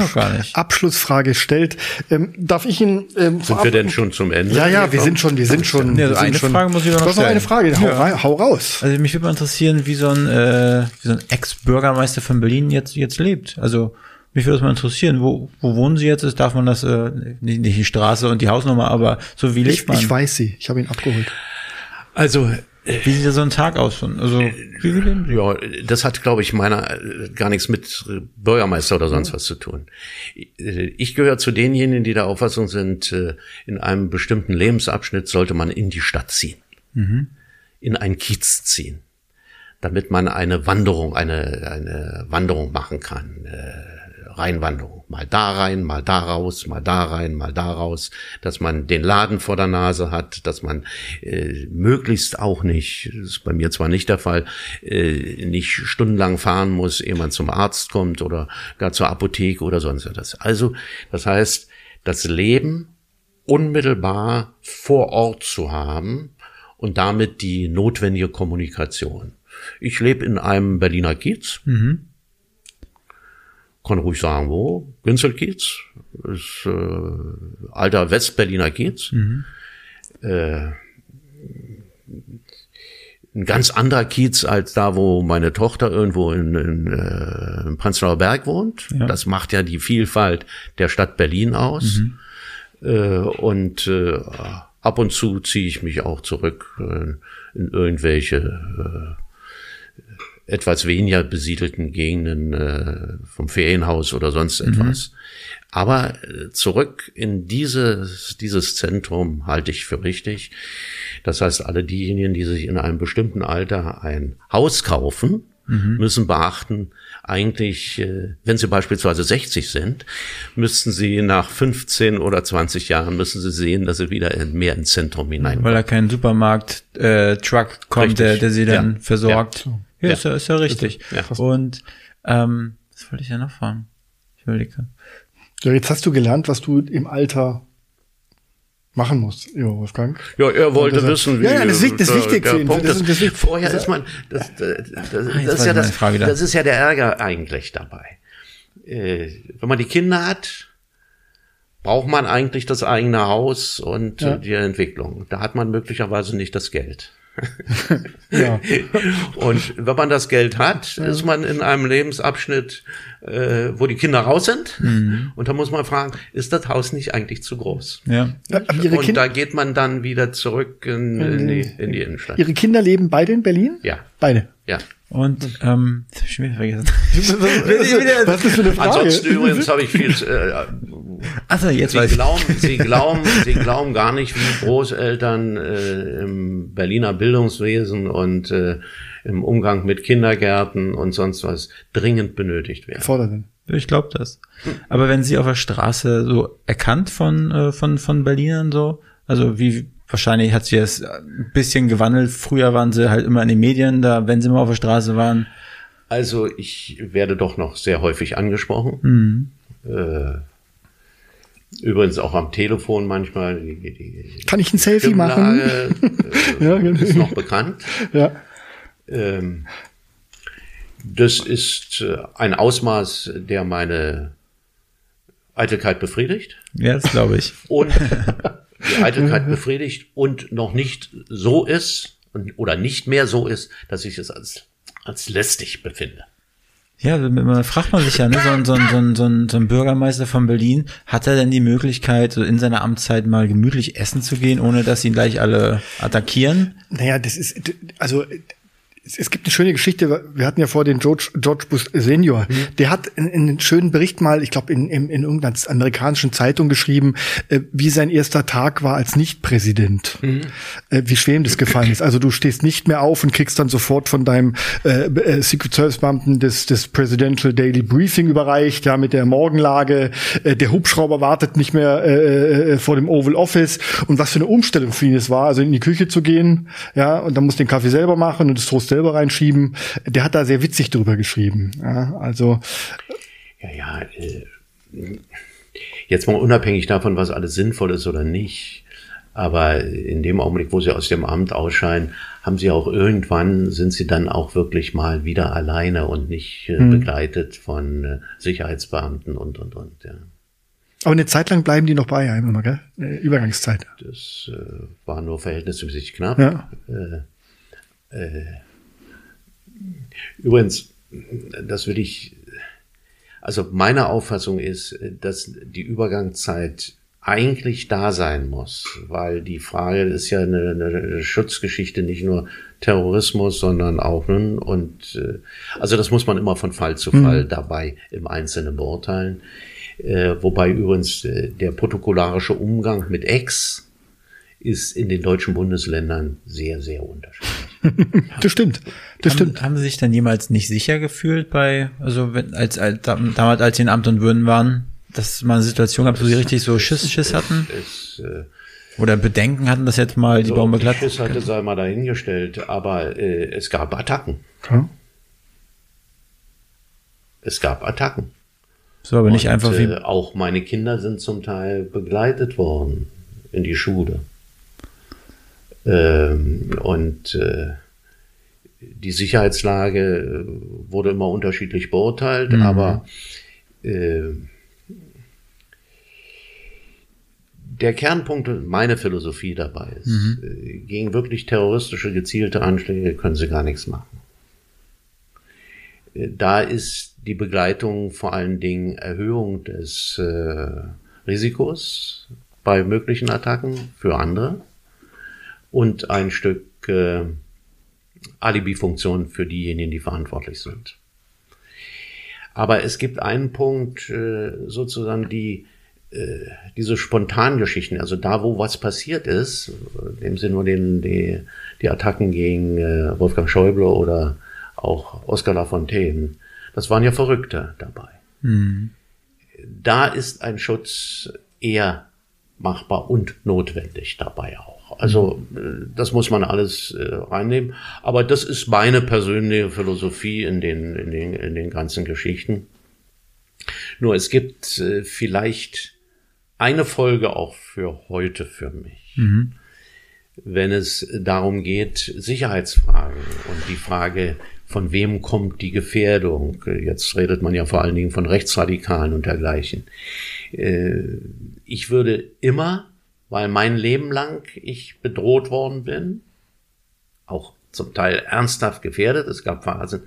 Abschlussfrage stellt, ähm, darf ich ihn ähm, Sind wir denn schon zum Ende? Ja, ja, wir sind schon, wir sind schon. Ja, also wir eine schon, Frage muss ich noch, noch stellen. noch eine Frage, hau, ja. hau, raus. Also mich würde mal interessieren, wie so ein, äh, wie so ein Ex-Bürgermeister von Berlin jetzt, jetzt lebt. Also mich würde das mal interessieren, wo, wo wohnen Sie jetzt? Darf man das, äh, nicht, nicht die Straße und die Hausnummer, aber so wie lebt ich, man? Ich weiß sie, ich habe ihn abgeholt. Also wie sieht so ein Tag aus? Also, wie leben Sie? Ja, das hat, glaube ich, meiner gar nichts mit Bürgermeister oder sonst was zu tun. Ich gehöre zu denjenigen, die der Auffassung sind, äh, in einem bestimmten Lebensabschnitt sollte man in die Stadt ziehen. Mhm. In ein Kiez ziehen. Damit man eine Wanderung, eine, eine Wanderung machen kann. Reinwanderung. Mal da rein, mal da raus, mal da rein, mal da raus, dass man den Laden vor der Nase hat, dass man äh, möglichst auch nicht, ist bei mir zwar nicht der Fall, äh, nicht stundenlang fahren muss, ehe man zum Arzt kommt oder gar zur Apotheke oder sonst etwas. Also, das heißt, das Leben unmittelbar vor Ort zu haben und damit die notwendige Kommunikation. Ich lebe in einem Berliner Kiez. Mhm kann ruhig sagen, wo? Günzelkiez, ist äh, alter Westberliner Kiez. Mhm. Äh, ein ganz anderer Kiez als da, wo meine Tochter irgendwo in, in, äh, in Prenzlauer Berg wohnt. Ja. Das macht ja die Vielfalt der Stadt Berlin aus. Mhm. Äh, und äh, ab und zu ziehe ich mich auch zurück äh, in irgendwelche äh, etwas weniger besiedelten Gegenden äh, vom Ferienhaus oder sonst mhm. etwas. Mhm. Aber äh, zurück in dieses, dieses Zentrum halte ich für richtig. Das heißt, alle diejenigen, die sich in einem bestimmten Alter ein Haus kaufen, mhm. müssen beachten, eigentlich, äh, wenn sie beispielsweise 60 sind, müssten sie nach 15 oder 20 Jahren müssen sie sehen, dass sie wieder mehr ins Zentrum hineinkommen. Weil da kein Supermarkt-Truck äh, kommt, der, der sie dann ja. versorgt. Ja, ja, Ist, ja, ist ja richtig. Ja. Und ähm, was wollte ich ja noch fragen? Ich überlege. Ja, jetzt hast du gelernt, was du im Alter machen muss, ja, Wolfgang. Ja, er wollte wissen, wie. Ja, ja das, ist, das ist wichtig für ihn. Punkt das, das, das, vorher ist man, das, das, das, ah, das ist ja das, das ist ja der Ärger eigentlich dabei. Äh, wenn man die Kinder hat, braucht man eigentlich das eigene Haus und ja. die Entwicklung. Da hat man möglicherweise nicht das Geld ja. (laughs) Und wenn man das Geld hat, ja. ist man in einem Lebensabschnitt, äh, wo die Kinder raus sind. Mhm. Und da muss man fragen, ist das Haus nicht eigentlich zu groß? Ja. Und kind da geht man dann wieder zurück in, in, die, in die Innenstadt. Ihre Kinder leben beide in Berlin? Ja. Beide? Ja. Und ähm, das hab ich wieder vergessen. (laughs) was, ist für eine Frage? Ansonsten übrigens habe ich viel. Äh, also jetzt Sie glauben, Sie (laughs) glauben, Sie glauben gar nicht, wie Großeltern äh, im Berliner Bildungswesen und äh, im Umgang mit Kindergärten und sonst was dringend benötigt werden. Fordernd. Ich glaube das. Aber wenn Sie auf der Straße so erkannt von äh, von von Berlinern so, also wie wahrscheinlich hat sich das ein bisschen gewandelt. Früher waren sie halt immer in den Medien da, wenn sie mal auf der Straße waren. Also ich werde doch noch sehr häufig angesprochen. Mhm. Äh, übrigens auch am Telefon manchmal. Die, die Kann ich ein Selfie machen? (laughs) Äh, ja, genau. Ist noch bekannt. Ja. Ähm, das ist äh, ein Ausmaß, der meine Eitelkeit befriedigt. Ja, das glaube ich. Und (laughs) die Eitelkeit befriedigt und noch nicht so ist oder nicht mehr so ist, dass ich es als, als lästig befinde. Ja, man fragt man sich ja, ne, so, ein, so, so, so ein Bürgermeister von Berlin, hat er denn die Möglichkeit, so in seiner Amtszeit mal gemütlich essen zu gehen, ohne dass ihn gleich alle attackieren? Naja, das ist, also es gibt eine schöne Geschichte, wir hatten ja vor den George, George Bush Senior, mhm. der hat einen schönen Bericht mal, ich glaube, in, in, in irgendeiner amerikanischen Zeitung geschrieben, äh, wie sein erster Tag war als Nicht-Präsident. Mhm. Äh, wie schwer ihm das gefallen ist. Also du stehst nicht mehr auf und kriegst dann sofort von deinem äh, äh, Secret Service Beamten das, das Presidential Daily Briefing überreicht, ja, mit der Morgenlage. Äh, der Hubschrauber wartet nicht mehr äh, äh, vor dem Oval Office. Und was für eine Umstellung für ihn es war, also in die Küche zu gehen, ja, und dann muss den Kaffee selber machen und das Toast selber reinschieben. Der hat da sehr witzig drüber geschrieben. Ja, also. Ja, ja, äh, jetzt mal unabhängig davon, was alles sinnvoll ist oder nicht. Aber in dem Augenblick, wo sie aus dem Amt ausscheiden, haben sie auch irgendwann, sind sie dann auch wirklich mal wieder alleine und nicht äh, hm. begleitet von äh, Sicherheitsbeamten und, und, und, ja. Aber eine Zeit lang bleiben die noch bei einem immer, gell? Eine Übergangszeit. Das äh, war nur verhältnismäßig knapp. Ja. Äh, äh, Übrigens, das will ich, also meine Auffassung ist, dass die Übergangszeit eigentlich da sein muss, weil die Frage ist ja eine, eine Schutzgeschichte, nicht nur Terrorismus, sondern auch nun und äh, also das muss man immer von Fall zu mhm. Fall mhm. dabei im Einzelnen beurteilen. Äh, wobei übrigens äh, der protokollarische Umgang mit Ex ist in den deutschen Bundesländern sehr, sehr unterschiedlich. (laughs) das stimmt. Das haben, stimmt. Haben Sie sich dann jemals nicht sicher gefühlt bei, also wenn, als, als damals, als Sie in Amt und Würden waren, dass man eine Situation gab, wo Sie richtig so Schiss, Schiss hatten? Es, äh, Oder Bedenken hatten, dass jetzt mal die so, Bäume glatt Schiss hatte, sei mal dahingestellt, aber äh, es gab Attacken. Ja. Es gab Attacken. So, aber nicht und, einfach wie. Äh, auch meine Kinder sind zum Teil begleitet worden in die Schule. Ähm, und äh, die Sicherheitslage äh, wurde immer unterschiedlich beurteilt, mhm. aber äh, der Kernpunkt, meine Philosophie dabei ist, mhm. Äh, gegen wirklich terroristische, gezielte Anschläge können sie gar nichts machen. Äh, da ist die Begleitung vor allen Dingen Erhöhung des äh, Risikos bei möglichen Attacken für andere und ein Stück äh, Alibi-Funktion für diejenigen, die verantwortlich sind. Aber es gibt einen Punkt, äh, sozusagen die äh, diese spontanen Geschichten, also da, wo was passiert ist, in dem Sinne nur den, die, die Attacken gegen äh, Wolfgang Schäuble oder auch Oscar Lafontaine. Das waren ja Verrückte dabei. Mhm. Da ist ein Schutz eher machbar und notwendig dabei auch. Also äh, das muss man alles äh, reinnehmen. Aber das ist meine persönliche Philosophie in den, in den, in den ganzen Geschichten. Nur es gibt äh, vielleicht eine Folge auch für heute für mich. Mhm. Wenn es darum geht, Sicherheitsfragen und die Frage, von wem kommt die Gefährdung? Jetzt redet man ja vor allen Dingen von Rechtsradikalen und dergleichen. Äh, ich würde immer, weil mein Leben lang ich bedroht worden bin, auch zum Teil ernsthaft gefährdet. Es gab Phasen,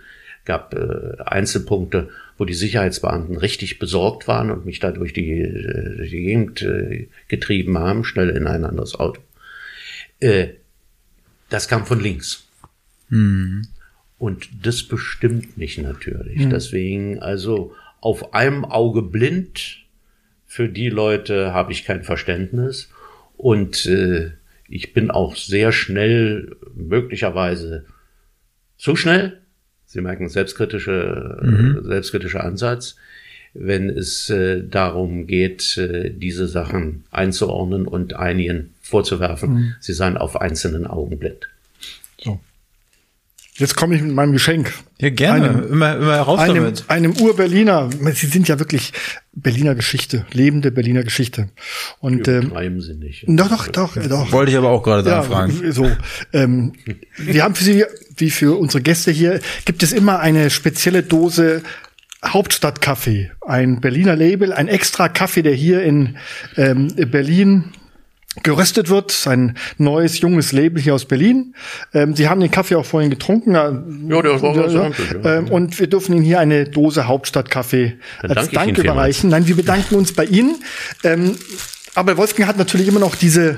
gab äh, Einzelpunkte, wo die Sicherheitsbeamten richtig besorgt waren und mich da durch die, äh, die Gegend äh, getrieben haben, schnell in ein anderes Auto. Äh, das kam von links. Mhm. Und das bestimmt mich natürlich. Mhm. Deswegen, also auf einem Auge blind, für die Leute habe ich kein Verständnis. Und äh, ich bin auch sehr schnell, möglicherweise zu schnell, Sie merken selbstkritische, mhm. selbstkritischer Ansatz, wenn es äh, darum geht, äh, diese Sachen einzuordnen und einigen vorzuwerfen, mhm. sie seien auf einzelnen Augen blind. So. Jetzt komme ich mit meinem Geschenk. Ja, gerne. Einem, immer, immer raus einem, damit. Einem Ur-Berliner. Sie sind ja wirklich Berliner Geschichte, lebende Berliner Geschichte. Und ähm, Sie nicht. Doch, doch, doch, doch. Wollte ich aber auch gerade ja, fragen. So, ähm, wir haben für Sie, wie für unsere Gäste hier, gibt es immer eine spezielle Dose Hauptstadtkaffee, ein Berliner Label, ein extra Kaffee, der hier in ähm, Berlin geröstet wird. Ein neues, junges Label hier aus Berlin. Ähm, Sie haben den Kaffee auch vorhin getrunken. Ja, der war ja, ja. Ähm, Und wir dürfen Ihnen hier eine Dose Hauptstadtkaffee als Dank überreichen. Nein, wir bedanken uns bei Ihnen. Ähm, aber Wolfgang hat natürlich immer noch diese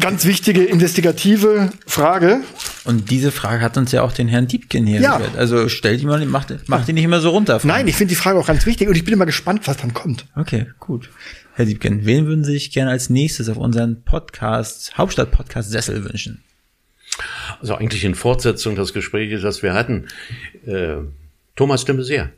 ganz wichtige investigative Frage. Und diese Frage hat uns ja auch den Herrn Diebken hier ja. Gestellt. Also stell die mal, mach, mach die nicht immer so runter. Nein, ich finde die Frage auch ganz wichtig und ich bin immer gespannt, was dann kommt. Okay, gut. Herr Diebken, wen würden Sie sich gerne als nächstes auf unseren Podcast, Hauptstadt-Podcast Sessel wünschen? Also eigentlich in Fortsetzung des Gesprächs, das wir hatten. Äh, Thomas de Maizière.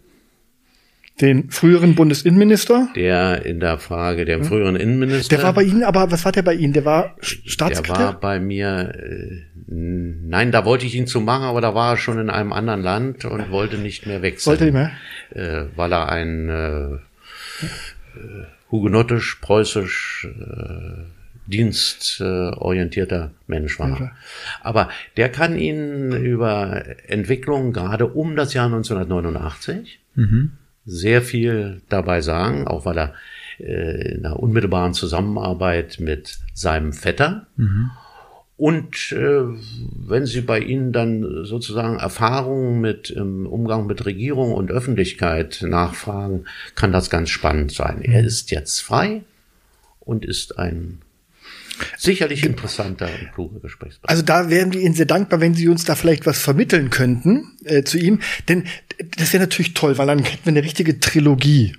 Den früheren Bundesinnenminister? Der in der Frage, der früheren Innenminister. Der war bei Ihnen, aber was war der bei Ihnen? Der war Staatssekretär? Der war bei mir, äh, nein, da wollte ich ihn zu machen, aber da war er schon in einem anderen Land und wollte nicht mehr wechseln. Wollte nicht mehr? Äh, weil er ein äh, äh hugenottisch, preußisch, äh, dienstorientierter Mensch war. Okay. Aber der kann Ihnen über Entwicklungen gerade um das Jahr 1989 mhm. sehr viel dabei sagen, auch weil er äh, in einer unmittelbaren Zusammenarbeit mit seinem Vetter mhm. Und äh, wenn Sie bei Ihnen dann sozusagen Erfahrungen mit im Umgang mit Regierung und Öffentlichkeit nachfragen, kann das ganz spannend sein. Er mhm. ist jetzt frei und ist ein sicherlich interessanter und kluger Gesprächspartner. Also da wären wir Ihnen sehr dankbar, wenn Sie uns da vielleicht was vermitteln könnten äh, zu ihm. Denn das wäre natürlich toll, weil dann hätten wir eine richtige Trilogie.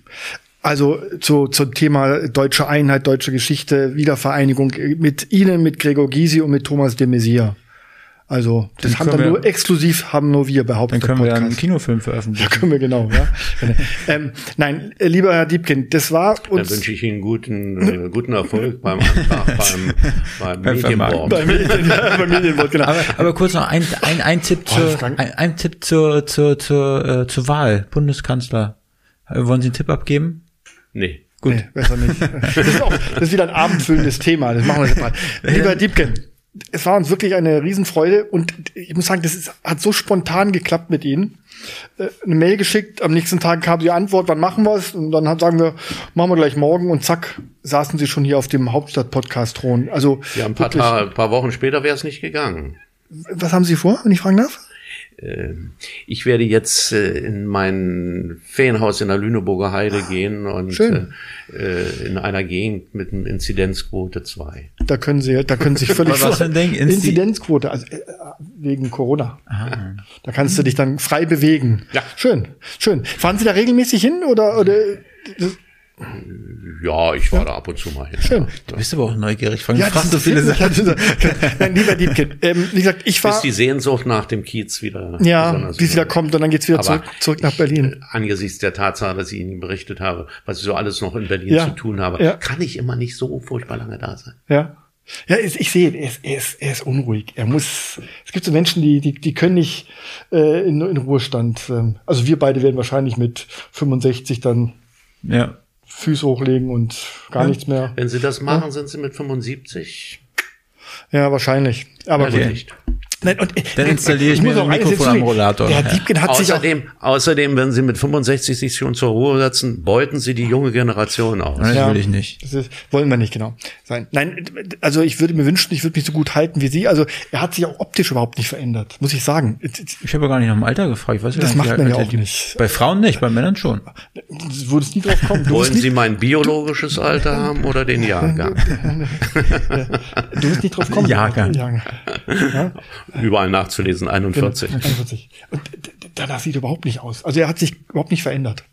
Also zu, zum Thema deutsche Einheit, deutsche Geschichte, Wiedervereinigung mit Ihnen, mit Gregor Gysi und mit Thomas de Maizière. Also das dann haben dann nur exklusiv haben nur wir behauptet. Dann können wir einen Kinofilm veröffentlichen. (laughs) Ja, können wir genau. Ja. (laughs) ähm, nein, äh, lieber Herr Diebkind, das war uns. Dann wünsche ich Ihnen guten äh, guten Erfolg beim Antrag (laughs) beim, beim Medienboard. Beim Medien, ja, beim Medienboard genau. aber, aber kurz noch ein, ein, ein Tipp zur ein, ein Tipp zur zur zur, äh, zur Wahl Bundeskanzler. Wollen Sie einen Tipp abgeben? Nee. Gut. Nee, besser nicht. (laughs) Das ist, auch, das ist wieder ein abendfüllendes Thema. Das machen wir jetzt mal. Lieber Diebken, es war uns wirklich eine Riesenfreude und ich muss sagen, das ist, hat so spontan geklappt mit Ihnen. Äh, eine Mail geschickt, am nächsten Tag kam die Antwort, wann machen wir es? Und dann sagen wir, machen wir gleich morgen und zack, saßen Sie schon hier auf dem Hauptstadt-Podcast-Thron. Also ja, ein paar, Tage, ein paar Wochen später wäre es nicht gegangen. Was haben Sie vor, wenn ich fragen darf? Ähm, ich werde jetzt äh, in mein Ferienhaus in der Lüneburger Heide ah, gehen und äh, äh, in einer Gegend mit einem Inzidenzquote 2. Da können Sie, da können Sie sich (laughs) völlig was denn Ding? Inzidenzquote, also wegen Corona. Aha. Da kannst du dich dann frei bewegen. Ja. Schön, schön. Fahren Sie da regelmäßig hin oder oder? (laughs) Ja, ich war ja. da ab und zu mal hin. Schön. Du bist aber auch neugierig. Von ja, das so viele Sachen. Nein, lieber Diebkind. Ähm, wie gesagt, ich war. Bis die Sehnsucht nach dem Kiez wieder. Ja, bis wieder kommt und dann geht's wieder zurück, zurück nach Berlin. Ich, angesichts der Tatsache, dass ich Ihnen berichtet habe, was ich so alles noch in Berlin ja. zu tun habe, ja. kann ich immer nicht so furchtbar lange da sein. Ja. Ja, ich sehe, er ist, er, ist, er ist unruhig. Er muss. Es gibt so Menschen, die, die, die können nicht äh, in, in Ruhestand. Ähm, also wir beide werden wahrscheinlich mit 65 dann ja. Füße hochlegen und gar ja. nichts mehr. Wenn Sie das machen, ja. sind Sie mit 75. Ja, wahrscheinlich. Aber okay. nicht. Nein, und, Dann installiere ich, ich mir ein Mikrofon am Rollator. Der Diebken hat außerdem, sich auch außerdem, wenn Sie mit 65 sich schon zur Ruhe setzen, beuten Sie die junge Generation aus. Das ja, will ich nicht. Das ist, wollen wir nicht, genau. Sein. Nein, also ich würde mir wünschen, ich würde mich so gut halten wie Sie. Also er hat sich auch optisch überhaupt nicht verändert, muss ich sagen. Ich habe ja gar nicht nach dem Alter gefragt. Ich weiß das macht man ja auch nicht. Bei Frauen nicht, bei Männern schon. Du würdest nie drauf kommen. Du Wollen Sie mein biologisches Alter haben oder den Jahrgang? (laughs) du wirst nicht drauf (laughs) kommen. Jahrgang. Jahrgang. Ja? Überall nachzulesen gelesen, 41. 41. Und danach sieht er überhaupt nicht aus. Also er hat sich überhaupt nicht verändert.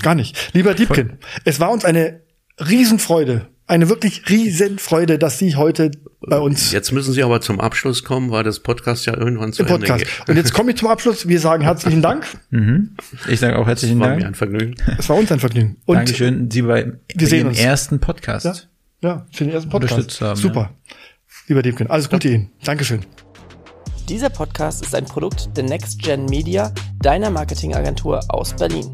Gar nicht. Lieber Diebken, es war uns eine Riesenfreude, eine wirklich Riesenfreude, dass Sie heute bei uns. Jetzt müssen Sie aber zum Abschluss kommen, weil das Podcast ja irgendwann zu Ende Podcast. geht. Und jetzt komme ich zum Abschluss. Wir sagen herzlichen Dank. Mhm. Ich sage auch herzlichen Dank. War mir ein Vergnügen. Es war uns ein Vergnügen. Und Dankeschön, Sie bei, wir bei Ihrem ersten Podcast. Ja, ja, für den ersten Podcast. Haben, Super. Ja. Lieber Diebken, alles Gute ja. Ihnen. Dankeschön. Dieser Podcast ist ein Produkt der Next Gen Media, deiner Marketingagentur aus Berlin.